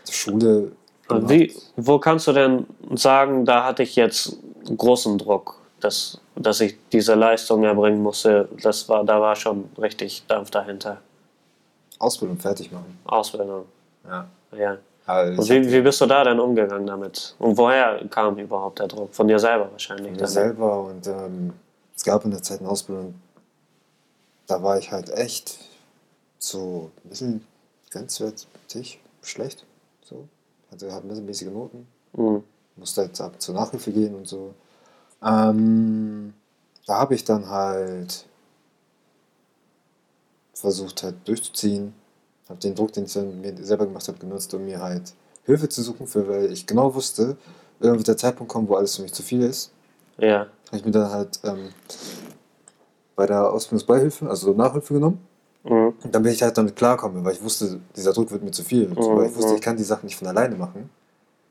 Die Schule. Wie, wo kannst du denn sagen, da hatte ich jetzt großen Druck, dass, dass ich diese Leistung erbringen musste? Das war, da war schon richtig Dampf dahinter. Ausbildung fertig machen. Ausbildung, Ja. Ja. Also wie, wie bist du da denn umgegangen damit? Und woher kam überhaupt der Druck? Von dir selber wahrscheinlich. mir dann. selber und ähm, es gab in der Zeit eine Ausbildung, da war ich halt echt so ein bisschen grenzwertig schlecht. So. Hatte halt mittelmäßige Noten. Mhm. musste halt ab zur Nachhilfe gehen und so. Ähm, da habe ich dann halt versucht halt durchzuziehen, habe den Druck, den ich mir selber gemacht habe, genutzt, um mir halt Hilfe zu suchen, für, weil ich genau wusste, irgendwann wird der Zeitpunkt kommen, wo alles für mich zu viel ist. Ja, Habe ich mir dann halt ähm, bei der Ausbildungsbeihilfe, also Nachhilfe genommen. mhm. Und dann bin ich halt damit klarkommen, weil ich wusste, dieser Druck wird mir zu viel. Mhm, Weil ich wusste, mhm. ich kann die Sachen nicht von alleine machen.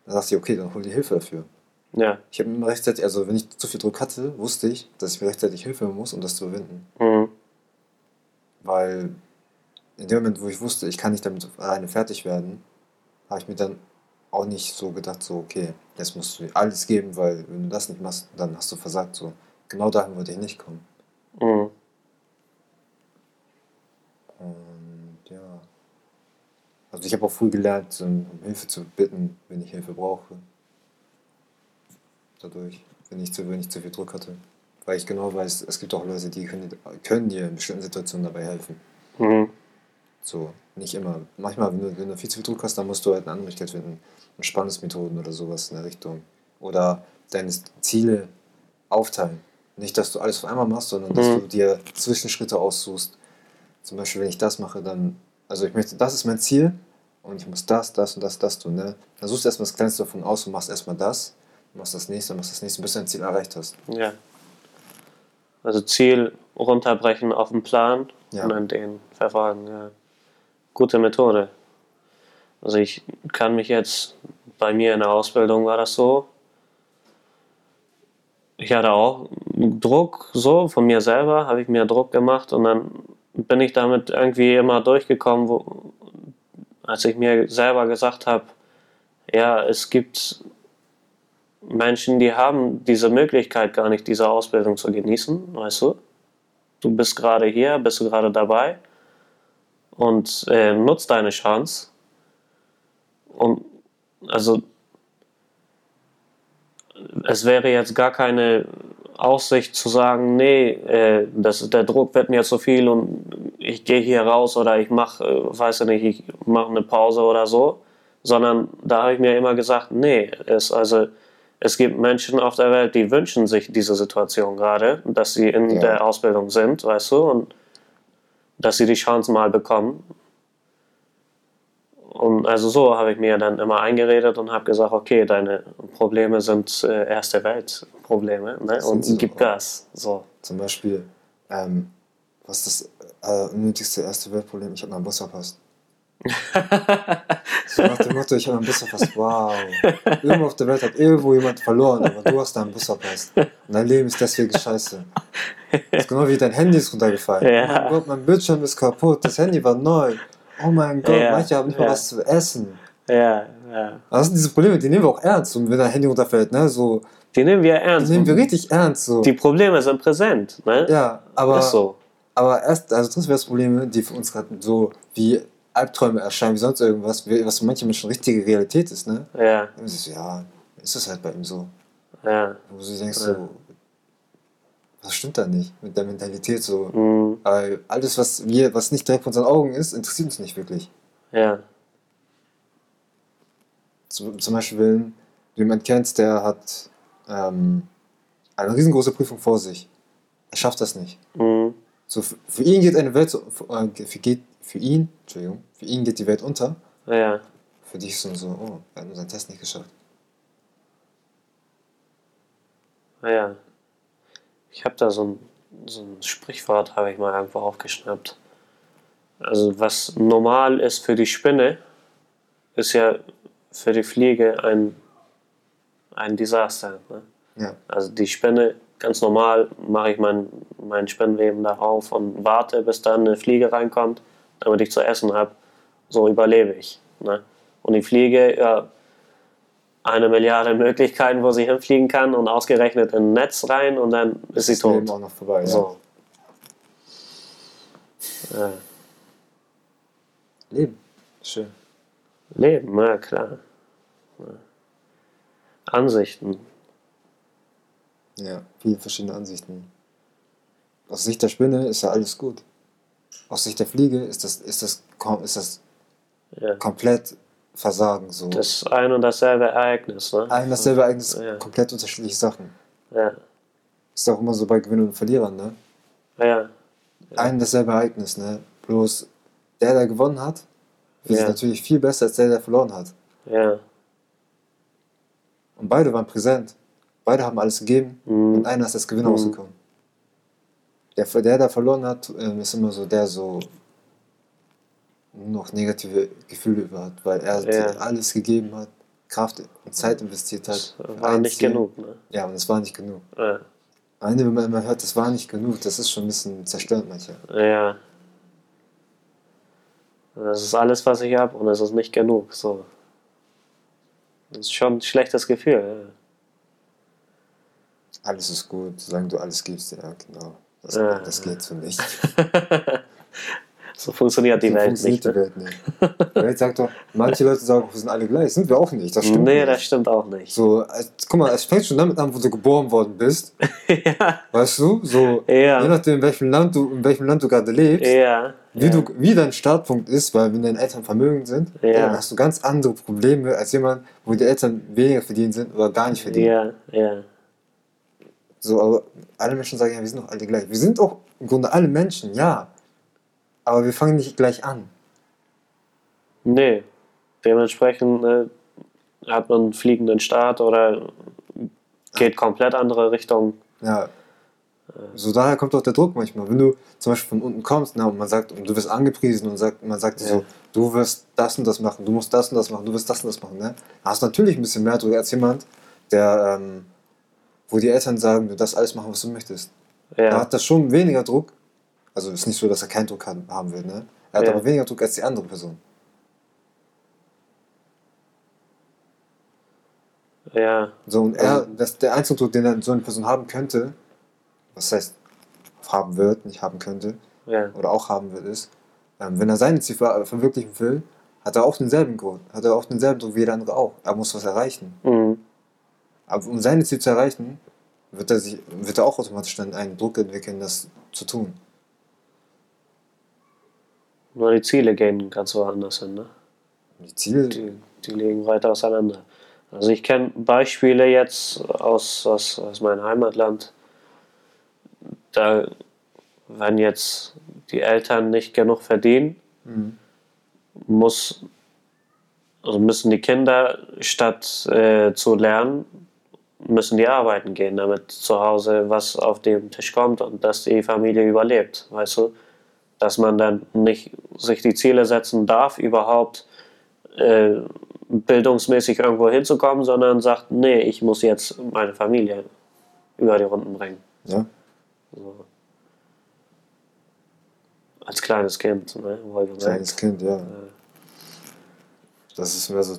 Dann dachte ich, okay, dann hol dir Hilfe dafür. ja, Ich habe immer rechtzeitig, also wenn ich zu viel Druck hatte, wusste ich, dass ich mir rechtzeitig Hilfe muss, um das zu überwinden. mhm. Weil in dem Moment, wo ich wusste, ich kann nicht damit alleine fertig werden, habe ich mir dann auch nicht so gedacht, so, okay, jetzt musst du alles geben, weil wenn du das nicht machst, dann hast du versagt. So. Genau dahin wollte ich nicht kommen. Mhm. Und ja. Also ich habe auch früh gelernt, um Hilfe zu bitten, wenn ich Hilfe brauche. Dadurch, wenn ich zu, wenn ich zu viel Druck hatte. Weil ich genau weiß, es gibt auch Leute, die können, können dir in bestimmten Situationen dabei helfen. Mhm. So, nicht immer. Manchmal, wenn du, wenn du viel zu viel Druck hast, dann musst du halt eine andere Möglichkeit finden. Entspannungsmethoden oder sowas in der Richtung. Oder deine Ziele aufteilen. Nicht, dass du alles auf einmal machst, sondern dass Mhm. du dir Zwischenschritte aussuchst. Zum Beispiel, wenn ich das mache, dann, also ich möchte, das ist mein Ziel und ich muss das, das und das, das tun. Ne? Dann suchst du erstmal das Kleinste davon aus und machst erstmal das, machst das nächste, machst das nächste, bis du dein Ziel erreicht hast. Ja. Also Ziel runterbrechen auf den Plan Ja. und dann den verfolgen. Ja. Gute Methode. Also ich kann mich jetzt, bei mir in der Ausbildung war das so, ich hatte auch Druck so von mir selber, habe ich mir Druck gemacht und dann bin ich damit irgendwie immer durchgekommen, wo, als ich mir selber gesagt habe, ja, es gibt Menschen, die haben diese Möglichkeit gar nicht, diese Ausbildung zu genießen, weißt du? Du bist gerade hier, bist du gerade dabei und äh, nutzt deine Chance. Und also es wäre jetzt gar keine Aussicht zu sagen, nee, äh, das, der Druck wird mir zu viel und ich gehe hier raus oder ich mache, äh, weiß ich nicht, ich mache eine Pause oder so, sondern da habe ich mir immer gesagt, nee, es, also, es gibt Menschen auf der Welt, die wünschen sich diese Situation gerade, dass sie in Ja. der Ausbildung sind, weißt du, und dass sie die Chance mal bekommen. Und also so habe ich mir dann immer eingeredet und habe gesagt, okay, deine Probleme sind äh, erste Weltprobleme ne? Sind und gib. Gas. So. Zum Beispiel, ähm, was ist das äh, unnötigste erste Weltproblem? Ich habe meinen Bus verpasst. So nach dem Motto, ich habe meinen Bus verpasst. Wow. Irgendwo auf der Welt hat irgendwo jemand verloren, aber du hast deinen Bus verpasst. Und dein Leben ist deswegen scheiße. Das ist genau wie dein Handy ist runtergefallen. Ja. Oh mein Gott, mein Bildschirm ist kaputt. Das Handy war neu. Oh mein Gott, Ja, manche haben nicht mal ja. was zu essen. Ja, ja. Das sind diese Probleme, die nehmen wir auch ernst. Und wenn dein Handy runterfällt, ne, so, Die nehmen wir die ernst. nehmen wir richtig ernst. So. Die Probleme sind präsent. Ne? Ja, aber. ist so. Aber erst, also das wäre das Problem, die für uns gerade so wie Albträume erscheinen, wie sonst irgendwas, was für manche Menschen richtige Realität ist, ne? Ja, Und so, ja, ist es halt bei ihm so. ja. Wo du denkst Ja. so, was stimmt da nicht mit der Mentalität so? Mhm. Weil alles, was wir, was nicht direkt vor unseren Augen ist, interessiert uns nicht wirklich. Ja, Zum, zum Beispiel, wenn du jemanden kennst, der hat ähm, eine riesengroße Prüfung vor sich. Er schafft das nicht. mhm. So, für, für ihn geht eine Welt, so, für, äh, für, geht, für ihn, Entschuldigung, für ihn geht die Welt unter. ja. Für dich ist es nur so, oh, hat nur seinen Test nicht geschafft. Ja. Ich habe da so ein, so ein Sprichwort, habe ich mal irgendwo aufgeschnappt. Also was normal ist für die Spinne, ist ja für die Fliege ein, ein Desaster. Ne? Ja, Also die Spinne, ganz normal mache ich mein, mein Spinnweben da auf und warte, bis dann eine Fliege reinkommt, damit ich zu essen habe. so überlebe ich. Ne? Und die Fliege, ja, eine Milliarde Möglichkeiten, wo sie hinfliegen kann und ausgerechnet in ein Netz rein und dann ist sie Das Leben tot. auch noch vorbei. Ja. So. Ja. Leben. Schön. Leben, ja klar. Ja. Ansichten. Ja, viele verschiedene Ansichten. Aus Sicht der Spinne ist ja alles gut. Aus Sicht der Fliege ist das, ist das, ist das Ja. komplett Versagen. So. Das ist ein und dasselbe Ereignis. Ne? Ein dasselbe Ereignis, Ja. komplett unterschiedliche Sachen. Ja. Ist auch immer so bei Gewinnern und Verlierern, ne? Ja. Ein dasselbe Ereignis, ne? Bloß der, der gewonnen hat, ist Ja. natürlich viel besser als der, der verloren hat. Ja. Und beide waren präsent. Beide haben alles gegeben Mhm. und einer ist als Gewinner Mhm. rausgekommen. Der, der, der verloren hat, ähm, ist immer so der so noch negative Gefühle über hat, weil er Ja. alles gegeben hat, Kraft und Zeit investiert hat. Das war nicht Ziel. genug. Ne? Ja, und es war nicht genug. Ja. Ende, wenn man immer hört, das war nicht genug, das ist schon ein bisschen zerstörend manchmal. ja. Das ist alles, was ich habe und es ist nicht genug. So. Das ist schon ein schlechtes Gefühl. Alles ist gut, solange du alles gibst, ja, genau. Das, Ja. das geht so nicht. So funktioniert die so Welt funktioniert nicht. die Ne? Welt nicht. Die Welt sagt doch, manche Leute sagen, wir sind alle gleich. Sind wir auch nicht, das stimmt Nee, nicht. das stimmt auch nicht. So, als, guck mal, es fängt schon damit an, wo du geboren worden bist. *laughs* ja. Weißt du? So, Ja. je nachdem, in welchem Land du, in welchem Land du gerade lebst, Ja. wie, ja. du, wie dein Startpunkt ist, weil wenn deine Eltern vermögend sind, Ja. dann hast du ganz andere Probleme als jemand, wo die Eltern weniger verdienen sind oder gar nicht verdienen. Ja, ja. So, aber alle Menschen sagen ja, wir sind doch alle gleich. Wir sind auch im Grunde alle Menschen, ja. Aber wir fangen nicht gleich an. Nee. Dementsprechend äh, hat man einen fliegenden Start oder geht komplett andere Richtung. Ja. So daher kommt auch der Druck manchmal. Wenn du zum Beispiel von unten kommst na, und man sagt, und du wirst angepriesen und sagt, man sagt dir Ja. so, du wirst das und das machen, du musst das und das machen, du wirst das und das machen. Ne? Da hast du natürlich ein bisschen mehr Druck als jemand, der, ähm, wo die Eltern sagen, du darfst alles machen, was du möchtest. Da Ja, hat er schon weniger Druck. Also ist nicht so, dass er keinen Druck haben will. Ne? Er hat Ja. aber weniger Druck als die andere Person. ja, So, und er, das, der einzige Druck, den dann so eine Person haben könnte, was heißt haben wird, nicht haben könnte, ja, oder auch haben wird, ist, ähm, wenn er seine Ziele ver verwirklichen will, hat er auch denselben Grund, hat er auch denselben Druck wie jeder andere auch. Er muss was erreichen. mhm. Aber um seine Ziele zu erreichen, wird er, sich, wird er auch automatisch dann einen Druck entwickeln, das zu tun. nur die Ziele gehen ganz woanders hin. Ne? Die Ziele, Die, die liegen weit auseinander. Also ich kenne Beispiele jetzt aus, aus, aus meinem Heimatland. Da, wenn jetzt die Eltern nicht genug verdienen, Mhm. muss, also müssen die Kinder statt äh, zu lernen, müssen die arbeiten gehen, damit zu Hause was auf den Tisch kommt und dass die Familie überlebt, weißt du? Dass man dann nicht sich die Ziele setzen darf, überhaupt äh, bildungsmäßig irgendwo hinzukommen, sondern sagt, nee, ich muss jetzt meine Familie über die Runden bringen. ja, So. Als kleines Kind, ne? kleines Kind, ja. Das ist mehr so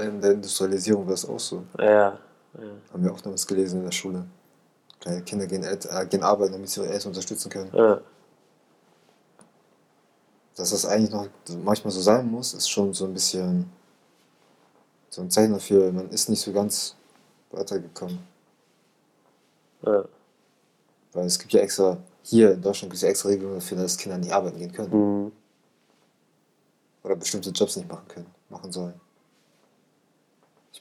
in der Industrialisierung war das auch so. Ja, ja. Haben wir auch damals gelesen in der Schule. Kleine Kinder gehen, äh, gehen arbeiten, damit sie ihre Eltern unterstützen können. ja. Dass das eigentlich noch manchmal so sein muss, ist schon so ein bisschen so ein Zeichen dafür, man ist nicht so ganz weitergekommen. ja. Weil es gibt ja extra, hier in Deutschland gibt es ja extra Regelungen dafür, dass Kinder nicht arbeiten gehen können. Mhm. Oder bestimmte Jobs nicht machen können, machen sollen.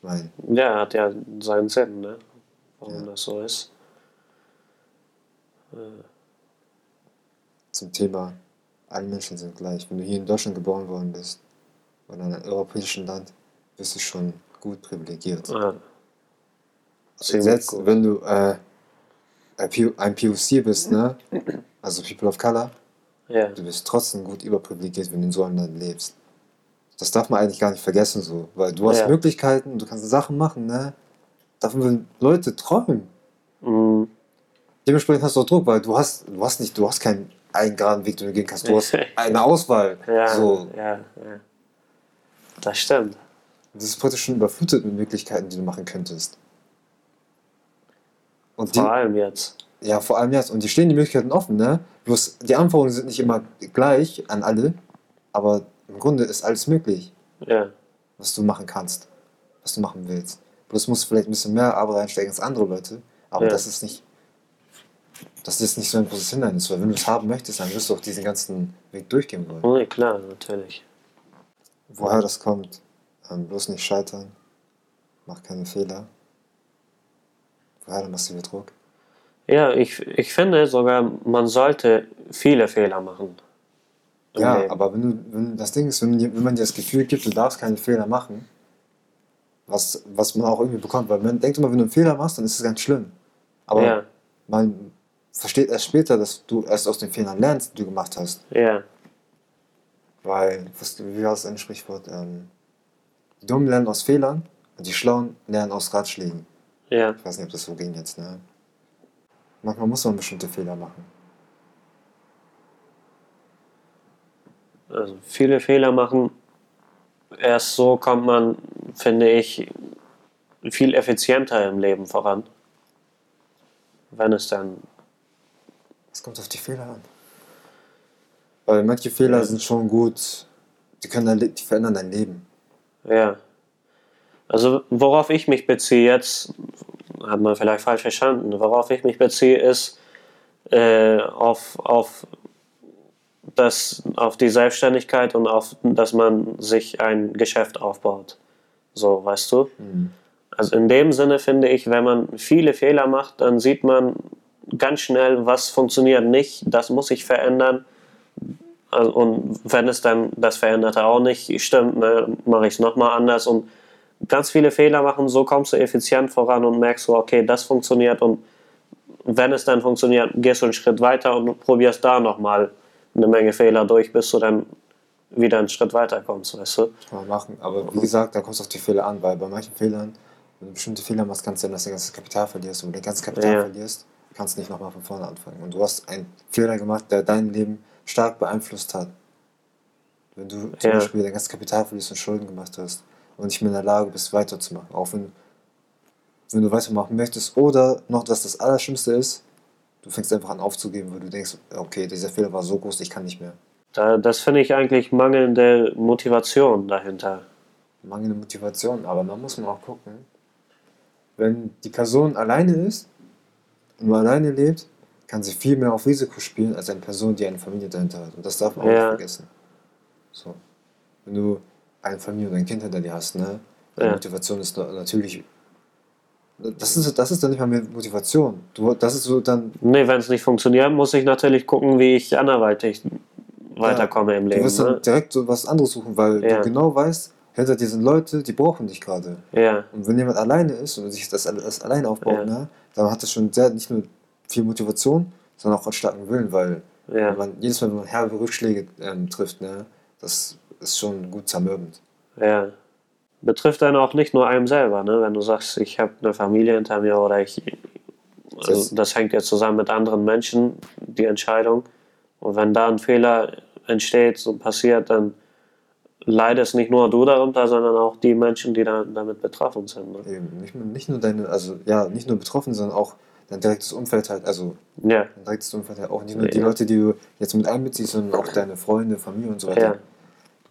Ich meine, Ja, hat ja seinen Sinn, ne? Warum Ja. das so ist. zum Thema, alle Menschen sind gleich. Wenn du hier in Deutschland geboren worden bist oder in einem europäischen Land, bist du schon gut privilegiert. Ja. Selbst gut. wenn du äh, ein POC bist, ne? *clears throat* also People of Color, Ja, du bist trotzdem gut überprivilegiert, wenn du in so einem Land lebst. Das darf man eigentlich gar nicht vergessen, so, weil du hast Ja. Möglichkeiten, du kannst Sachen machen, ne? Davon würden Leute träumen. mhm. Dementsprechend hast du auch Druck, weil du hast, du hast nicht, du hast keinen einen geraden Weg, den du gehen kannst. Du hast *laughs* eine Auswahl. ja, So, ja, ja. Das stimmt. Das ist praktisch schon überflutet mit Möglichkeiten, die du machen könntest. Und die, Vor allem jetzt. ja, vor allem jetzt. Und die stehen die Möglichkeiten offen, ne? Bloß die Anforderungen sind nicht immer gleich an alle, aber im Grunde ist alles möglich, Ja. was du machen kannst, was du machen willst. Bloß musst du vielleicht ein bisschen mehr Arbeit reinstecken als andere Leute, aber Ja. das ist nicht, das ist nicht so ein großes Hindernis, weil wenn du es haben möchtest, dann wirst du auch diesen ganzen Weg durchgehen wollen. Oh, nee, klar, natürlich. Woher das kommt, ähm, bloß nicht scheitern, mach keine Fehler. Woher der massive Druck? Ja, ich, ich finde sogar, man sollte viele Fehler machen. Ja, Leben. aber wenn du, wenn das Ding ist, wenn, wenn man dir das Gefühl gibt, du darfst keine Fehler machen, was, was man auch irgendwie bekommt, weil man denkt immer, wenn du einen Fehler machst, dann ist es ganz schlimm. Aber Ja, man versteht erst später, dass du erst aus den Fehlern lernst, die du gemacht hast. ja, Weil, was, wie war das ein Sprichwort? Ähm, die Dummen lernen aus Fehlern und die Schlauen lernen aus Ratschlägen. ja, Ich weiß nicht, ob das so ging jetzt, ne? Manchmal muss man bestimmte Fehler machen. Also viele Fehler machen. Erst so kommt man, finde ich, viel effizienter im Leben voran. Wenn es dann, Es kommt auf die Fehler an. Weil manche Fehler Ja. sind schon gut, die, können dein, die verändern dein Leben. ja. Also worauf ich mich beziehe jetzt, hat man vielleicht falsch verstanden, worauf ich mich beziehe ist äh, auf, auf, das, auf die Selbstständigkeit und auf, dass man sich ein Geschäft aufbaut. So, weißt du? Also in dem Sinne finde ich, wenn man viele Fehler macht, dann sieht man ganz schnell, was funktioniert nicht, das muss sich verändern. Also, und wenn es dann das Veränderte auch nicht stimmt, ne, mache ich es nochmal anders und ganz viele Fehler machen, so kommst du effizient voran und merkst so, okay, das funktioniert und wenn es dann funktioniert, gehst du einen Schritt weiter und probierst da nochmal eine Menge Fehler durch, bis du dann wieder einen Schritt weiter kommst, weißt du? Kann man machen. Aber wie gesagt, da kommt es auf die Fehler an, weil bei manchen Fehlern, wenn du bestimmte Fehler machst, kann es sein, dass du dein ganzes Kapital verlierst. Und wenn du dein ganzes Kapital Ja. verlierst, kannst du nicht nochmal von vorne anfangen. Und du hast einen Fehler gemacht, der dein Leben stark beeinflusst hat. Wenn du zum Ja. Beispiel dein ganzes Kapital verlierst und Schulden gemacht hast und nicht mehr in der Lage bist, weiterzumachen. Auch wenn, wenn du weitermachen möchtest. Oder noch, dass das Allerschlimmste ist, du fängst einfach an aufzugeben, weil du denkst, okay, dieser Fehler war so groß, ich kann nicht mehr. Da, das finde ich eigentlich mangelnde Motivation dahinter. mangelnde Motivation, aber da muss man auch gucken, wenn die Person alleine ist und nur alleine lebt, kann sie viel mehr auf Risiko spielen als eine Person, die eine Familie dahinter hat. Und das darf man auch Ja. nicht vergessen. So. Wenn du eine Familie und ein Kind hinter dir hast, ne? Deine Ja. Motivation ist na- natürlich. Das ist, das ist dann nicht mal mehr Motivation. Du, das ist so dann. Nee, wenn es nicht funktioniert, muss ich natürlich gucken, wie ich anderweitig weiterkomme im Du Leben. wirst dann Ne? direkt so was anderes suchen, weil Ja. du genau weißt, hinter dir sind Leute, die brauchen dich gerade. Ja, Und wenn jemand alleine ist und sich das alles alleine aufbaut, Ja. ne, dann hat das schon sehr, nicht nur viel Motivation, sondern auch einen starken Willen, weil ja, man, jedes Mal, wenn man herbe Rückschläge ähm, trifft, ne, das ist schon gut zermürbend. ja. Betrifft dann auch nicht nur einem selber, ne? Wenn du sagst, ich habe eine Familie hinter mir oder ich. Also Das- hängt ja zusammen mit anderen Menschen, die Entscheidung. Und wenn da ein Fehler entsteht, so passiert, dann leidest nicht nur du darunter, sondern auch die Menschen, die da, damit betroffen sind. Ne? Eben, nicht, nur- nicht nur deine, also ja, nicht nur betroffen, sondern auch dein direktes Umfeld halt, also Ja, dein direktes Umfeld halt auch nicht nur die Ja. Leute, die du jetzt mit einbeziehst, sondern auch deine Freunde, Familie und so weiter. ja,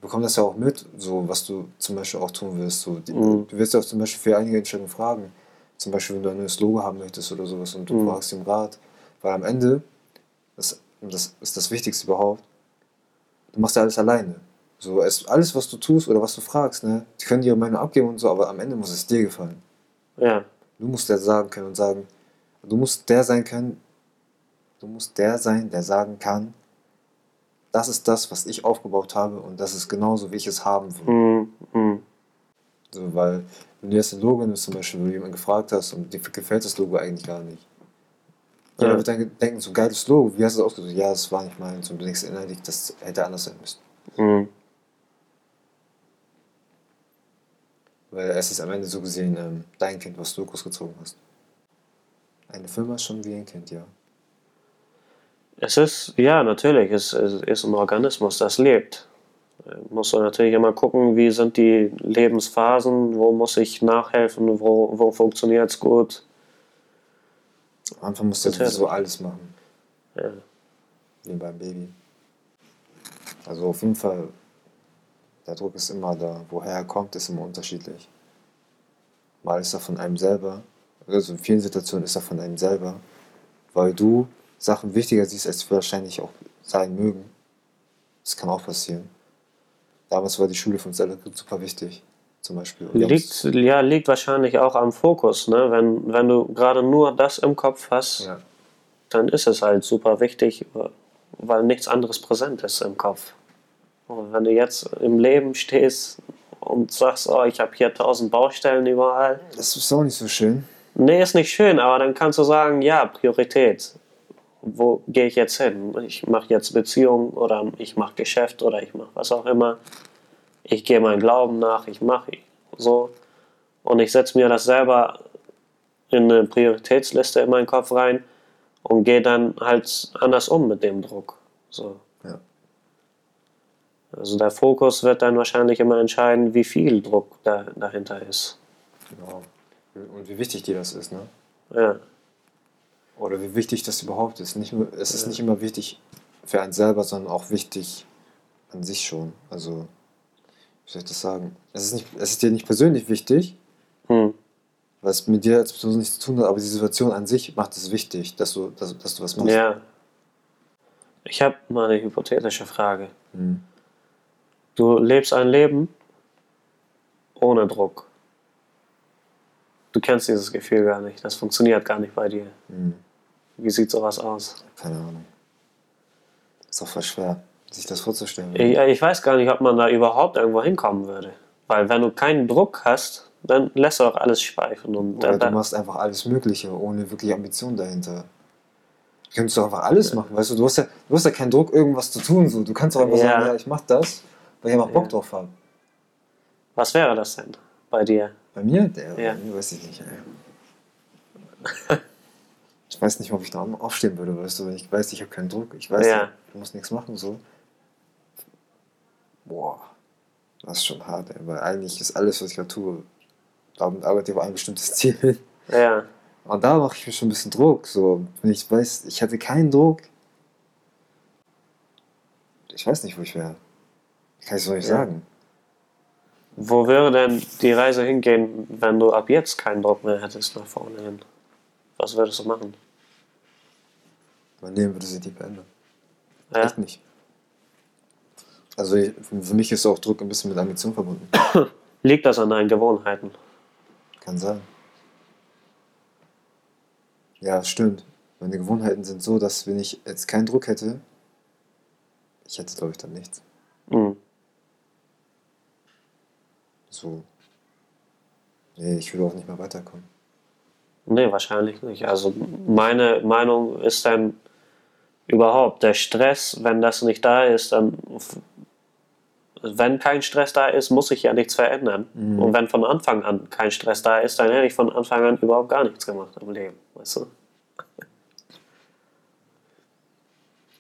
Du bekommst das ja auch mit, so was du zum Beispiel auch tun wirst. So, die, Mhm. Du wirst ja auch zum Beispiel für einige Entscheidungen fragen. Zum Beispiel, wenn du ein neues Logo haben möchtest oder sowas und du Mhm. fragst ihm Rat. Weil am Ende, das, das ist das Wichtigste überhaupt, du machst ja alles alleine. So, es, alles, was du tust oder was du fragst, ne, die können dir ihre Meinung abgeben und so, aber am Ende muss es dir gefallen. ja, Du musst der sagen können und sagen, du musst der sein können, du musst der sein, der sagen kann, das ist das, was ich aufgebaut habe und das ist genauso, wie ich es haben will. mm, mm, So, weil, wenn du jetzt ein Logo nimmst, zum Beispiel, wo du jemanden gefragt hast und dir gefällt das Logo eigentlich gar nicht. Ja. Jeder wird dann denken, so geiles Logo, wie hast du das ausgesucht? Ja, das war nicht. Und du denkst innerlich, das hätte anders sein müssen. mm. Weil es ist am Ende so gesehen ähm, dein Kind, was du großgezogen hast. Eine Firma ist schon wie ein Kind, ja. Es ist, ja, natürlich, es, es ist ein Organismus, das lebt. musst du natürlich immer gucken, wie sind die Lebensphasen, wo muss ich nachhelfen, wo, wo funktioniert es gut. Am Anfang musst du Natürlich. sowieso alles machen, Ja. wie beim Baby. Also auf jeden Fall, der Druck ist immer da. Woher er kommt, ist immer unterschiedlich. Mal ist er von einem selber, also in vielen Situationen ist er von einem selber, weil du Sachen wichtiger siehst, als sie wahrscheinlich auch sein mögen. Das kann auch passieren. Damals war die Schule für uns alle super wichtig, zum Beispiel. Liegt, ja, liegt wahrscheinlich auch am Fokus. Ne? Wenn, wenn du gerade nur das im Kopf hast, Ja. dann ist es halt super wichtig, weil nichts anderes präsent ist im Kopf. Und wenn du jetzt im Leben stehst und sagst, oh, ich habe hier tausend Baustellen überall, Das ist auch nicht so schön. nee, ist nicht schön, aber dann kannst du sagen, ja, Priorität. Wo gehe ich jetzt hin? Ich mache jetzt Beziehung oder ich mache Geschäft oder ich mache was auch immer. Ich gehe meinem Glauben nach, ich mache so. Und ich setze mir das selber in eine Prioritätsliste in meinen Kopf rein und gehe dann halt anders um mit dem Druck. So. Ja. Also der Fokus wird dann wahrscheinlich immer entscheiden, wie viel Druck da, dahinter ist. Genau. Und wie wichtig dir das ist, ne? Ja. Oder wie wichtig das überhaupt ist. Nicht, es ist nicht immer wichtig für einen selber, sondern auch wichtig an sich schon. Also, wie soll ich das sagen? Es ist, nicht, es ist dir nicht persönlich wichtig, Hm. weil es mit dir als Person nichts zu tun hat, aber die Situation an sich macht es wichtig, dass du, dass, dass du was machst. Ja. Ich habe mal eine hypothetische Frage. Hm. Du lebst ein Leben ohne Druck. Du kennst dieses Gefühl gar nicht. Das funktioniert gar nicht bei dir. Hm. Wie sieht sowas aus? Keine Ahnung. Ist auch voll schwer, sich das vorzustellen. Ich, ich weiß gar nicht, ob man da überhaupt irgendwo hinkommen würde. Weil wenn du keinen Druck hast, dann lässt du auch alles schweifen. Und Oder dann, du machst einfach alles Mögliche, ohne wirklich Ambition dahinter. Du könntest doch einfach alles machen, weißt du? Du hast ja, du hast ja keinen Druck, irgendwas zu tun. So. Du kannst doch einfach Ja. sagen, ja, ich mach das, weil ich einfach Bock Ja. drauf habe. was wäre das denn bei dir? Bei mir? Der, Ja. Weiß ich nicht. *laughs* Ich weiß nicht, ob ich da aufstehen würde, weißt du, wenn ich weiß, ich habe keinen Druck. Ich weiß, Ja. ich muss nichts machen, so. Boah, das ist schon hart, ey, weil eigentlich ist alles, was ich gerade tue, damit arbeite ich auf ein bestimmtes *laughs* Ziel hin. Ja, Und da mache ich mir schon ein bisschen Druck. So, wenn ich weiß, ich hätte keinen Druck. Ich weiß nicht, wo ich wäre. Kann ich so nicht Ja. sagen. wo würde denn die Reise hingehen, wenn du ab jetzt keinen Druck mehr hättest nach vorne hin? Was würdest du machen? Mein Leben würde sich nicht verändern. Ja? Echt nicht. Also für mich ist auch Druck ein bisschen mit Ambition verbunden. *clears throat* Liegt das an deinen Gewohnheiten? Kann sein. Ja, stimmt. Meine Gewohnheiten sind so, dass wenn ich jetzt keinen Druck hätte, ich hätte, glaube ich, dann nichts. Hm. So. Nee, ich würde auch nicht mehr weiterkommen. Nee, wahrscheinlich nicht. Also meine Meinung ist dann überhaupt der Stress, wenn das nicht da ist, dann wenn kein Stress da ist, muss sich ja nichts verändern. Mhm. Und wenn von Anfang an kein Stress da ist, dann hätte ich von Anfang an überhaupt gar nichts gemacht im Leben. Weißt du? *laughs*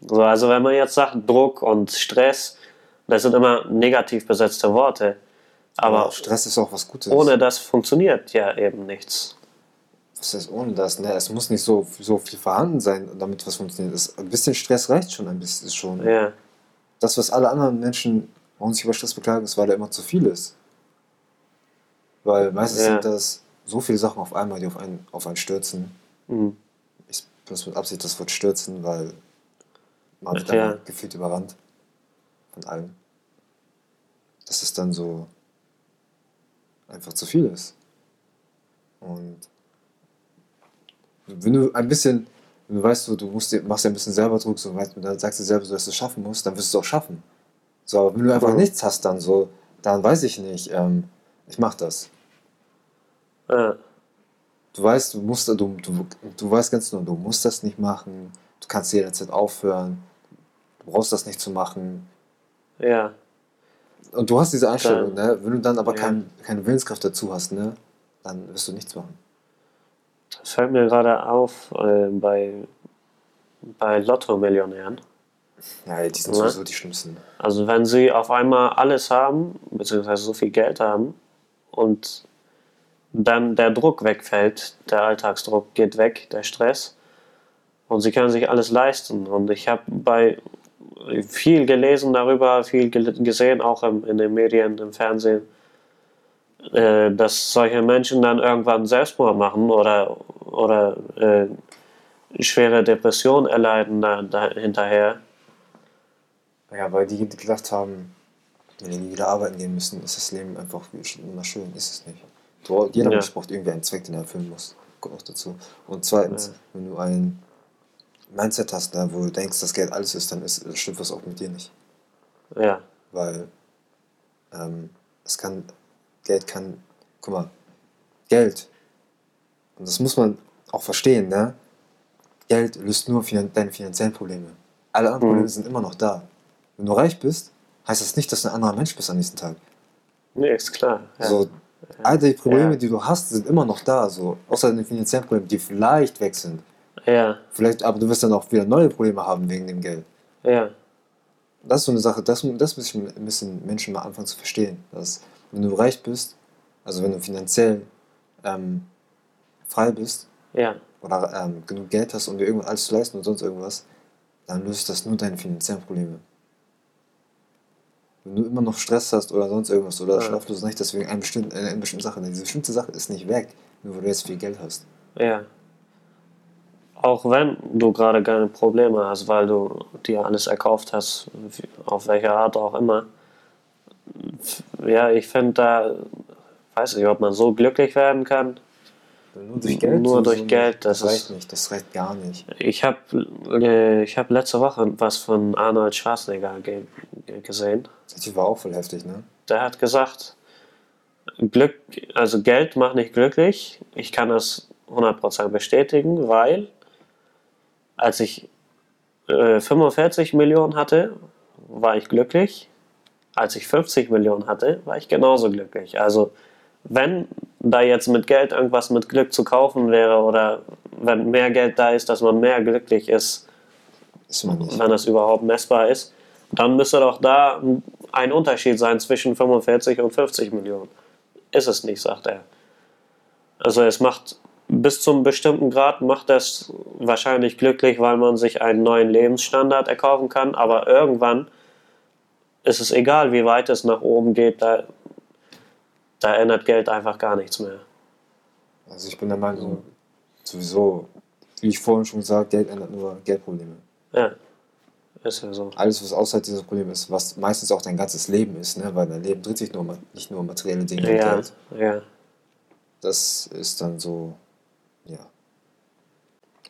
So, also wenn man jetzt sagt Druck und Stress, das sind immer negativ besetzte Worte. Aber Stress ist auch was Gutes. ohne das funktioniert ja eben nichts. Was heißt ohne das? Ne? Es muss nicht so, so viel vorhanden sein, damit was funktioniert. Es, ein bisschen Stress reicht schon ein bisschen schon. Ja, Das, was alle anderen Menschen, warum sich über Stress beklagen, ist, weil er immer zu viel ist. Weil meistens Ja. sind das so viele Sachen auf einmal, die auf einen, auf einen stürzen. mhm. Ich benutze mit Absicht das Wort stürzen, weil man wird ja. dann gefühlt überrannt von allem. Dass es dann so einfach zu viel ist. Und wenn du ein bisschen, wenn du weißt, du musst dir, machst dir ein bisschen selber Druck, so weißt, du, dann sagst du selber, so, dass du es schaffen musst, dann wirst du es auch schaffen. So, aber wenn du einfach Mhm. nichts hast, dann so, dann weiß ich nicht, ähm, ich mach das. ja. Du weißt, du musst, du, du, du weißt ganz genau, du musst das nicht machen, du kannst jederzeit aufhören, du brauchst das nicht zu machen. ja. Und du hast diese Einstellung, Dann- ne? Wenn du dann aber ja. kein, keine Willenskraft dazu hast, ne? Dann wirst du nichts machen. Das fällt mir gerade auf äh, bei, bei Lotto-Millionären. Ja, die sind Ja. sowieso die schlimmsten. Also wenn sie auf einmal alles haben, beziehungsweise so viel Geld haben und dann der Druck wegfällt, der Alltagsdruck geht weg, der Stress und sie können sich alles leisten. Und ich habe bei viel gelesen darüber, viel gesehen, auch im, in den Medien, im Fernsehen, äh, dass solche Menschen dann irgendwann Selbstmord machen oder, oder äh, schwere Depression erleiden da, da hinterher. Ja, weil die gedacht haben, wenn die nie wieder arbeiten gehen müssen, ist das Leben einfach wunderschön. Ist es nicht. Du, jeder Ja. Mensch braucht irgendwie einen Zweck, den er erfüllen muss. Kommt auch dazu. Und zweitens, Ja. wenn du ein Mindset hast, da, wo du denkst, dass Geld alles ist, dann ist, stimmt was auch mit dir nicht. Ja, Weil ähm, es kann, Geld kann, guck mal, Geld, und das muss man auch verstehen, ne? Geld löst nur deine finanziellen Probleme. Alle anderen Mhm. Probleme sind immer noch da. Wenn du reich bist, heißt das nicht, dass du ein anderer Mensch bist am nächsten Tag. nee, ist klar. Ja. So, all die Probleme, Ja. die du hast, sind immer noch da. So, außer deine finanziellen Probleme, die vielleicht weg sind. Ja, Vielleicht, aber du wirst dann auch wieder neue Probleme haben wegen dem Geld. ja, Das ist so eine Sache, das, das müssen, müssen Menschen mal anfangen zu verstehen. Dass, wenn du reich bist, also wenn du finanziell ähm, frei bist ja, oder ähm, genug Geld hast, um dir irgendwas alles zu leisten und sonst irgendwas, dann löst das nur deine finanziellen Probleme. Wenn du immer noch Stress hast oder sonst irgendwas oder Ja. schlaflose Nächte, deswegen eine bestimmte, eine bestimmte Sache, diese bestimmte Sache ist nicht weg, nur weil du jetzt viel Geld hast. ja. Auch wenn du gerade keine Probleme hast, weil du dir alles erkauft hast, auf welche Art auch immer. Ja, ich finde da, weiß nicht, ob man so glücklich werden kann. Nur durch Nur durch Geld, das, das reicht ist- nicht, das reicht gar nicht. Ich habe äh, ich hab letzte Woche was von Arnold Schwarzenegger ge ge- gesehen. Typ war auch voll heftig, ne? der hat gesagt, Glück, also Geld macht nicht glücklich. Ich kann das 100% bestätigen, weil als ich äh, 45 Millionen hatte, war ich glücklich. Als ich 50 Millionen hatte, war ich genauso glücklich. Also wenn da jetzt mit Geld irgendwas mit Glück zu kaufen wäre oder wenn mehr Geld da ist, dass man mehr glücklich ist, Ist wenn das überhaupt messbar ist, dann müsste doch da ein Unterschied sein zwischen 45 und 50 Millionen. Ist es nicht, sagt er. Also es macht bis zum bestimmten Grad macht das wahrscheinlich glücklich, weil man sich einen neuen Lebensstandard erkaufen kann, aber irgendwann ist es egal, wie weit es nach oben geht, da, da ändert Geld einfach gar nichts mehr. Also ich bin der Meinung, sowieso, wie ich vorhin schon gesagt, Geld ändert nur Geldprobleme. Ja, ist ja so. Alles, was außerhalb dieser Probleme ist, was meistens auch dein ganzes Leben ist, ne? weil dein Leben dreht sich nur, nicht nur um materielle Dinge Ja, Geld. ja, Das ist dann so, ja.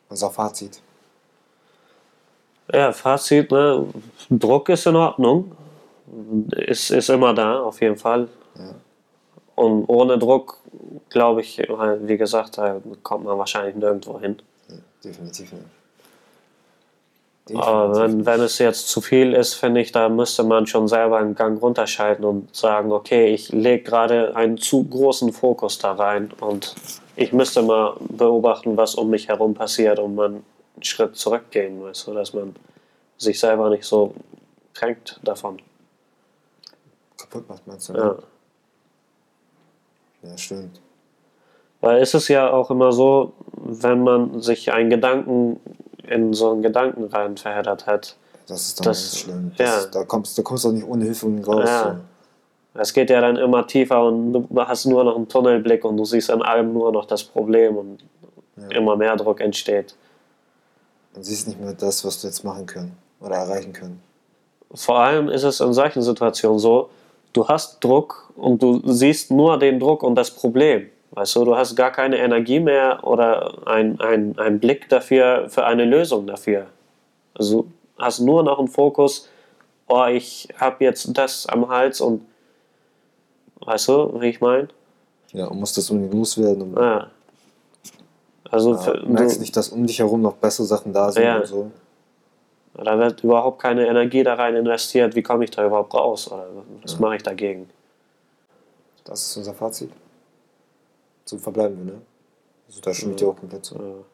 Unser Fazit. Ja, Fazit, ne? Druck ist in Ordnung. Ist, ist immer da, auf jeden Fall. Ja. Und ohne Druck, glaube ich, wie gesagt, kommt man wahrscheinlich nirgendwo hin. Ja, definitiv nicht. Aber wenn, wenn es jetzt zu viel ist, finde ich, da müsste man schon selber einen Gang runterschalten und sagen, okay, ich lege gerade einen zu großen Fokus da rein und ich müsste mal beobachten, was um mich herum passiert und man einen Schritt zurückgehen, weißt du, dass man sich selber nicht so kränkt davon. Kaputt macht, du? Ja. ne? Ja, stimmt. Weil es ist ja auch immer so, wenn man sich einen Gedanken in so einen Gedanken rein verheddert hat. Das ist dann Das- schlimm. ja. Das, da, kommst, da kommst du auch nicht ohne Hilfe raus. Ja. Es geht ja dann immer tiefer und du hast nur noch einen Tunnelblick und du siehst an allem nur noch das Problem und Ja. immer mehr Druck entsteht. So. Und siehst nicht mehr das, was du jetzt machen können oder erreichen können. Vor allem ist es in solchen Situationen so, du hast Druck und du siehst nur den Druck und das Problem. Weißt du, du hast gar keine Energie mehr oder ein, ein, ein Blick dafür, für eine Lösung dafür. Also hast nur noch einen Fokus, oh, ich habe jetzt das am Hals und weißt du, wie ich meine? Ja, und musst das unbedingt loswerden. Und, Ja. Also ja, für, merkst du, nicht, dass um dich herum noch bessere Sachen da sind Ja. und so. Da wird überhaupt keine Energie da rein investiert. Wie komme ich da überhaupt raus? Oder was Ja. mache ich dagegen? Das ist unser Fazit. So verbleiben wir, ne? Also da stimme ich dir auch komplett zu.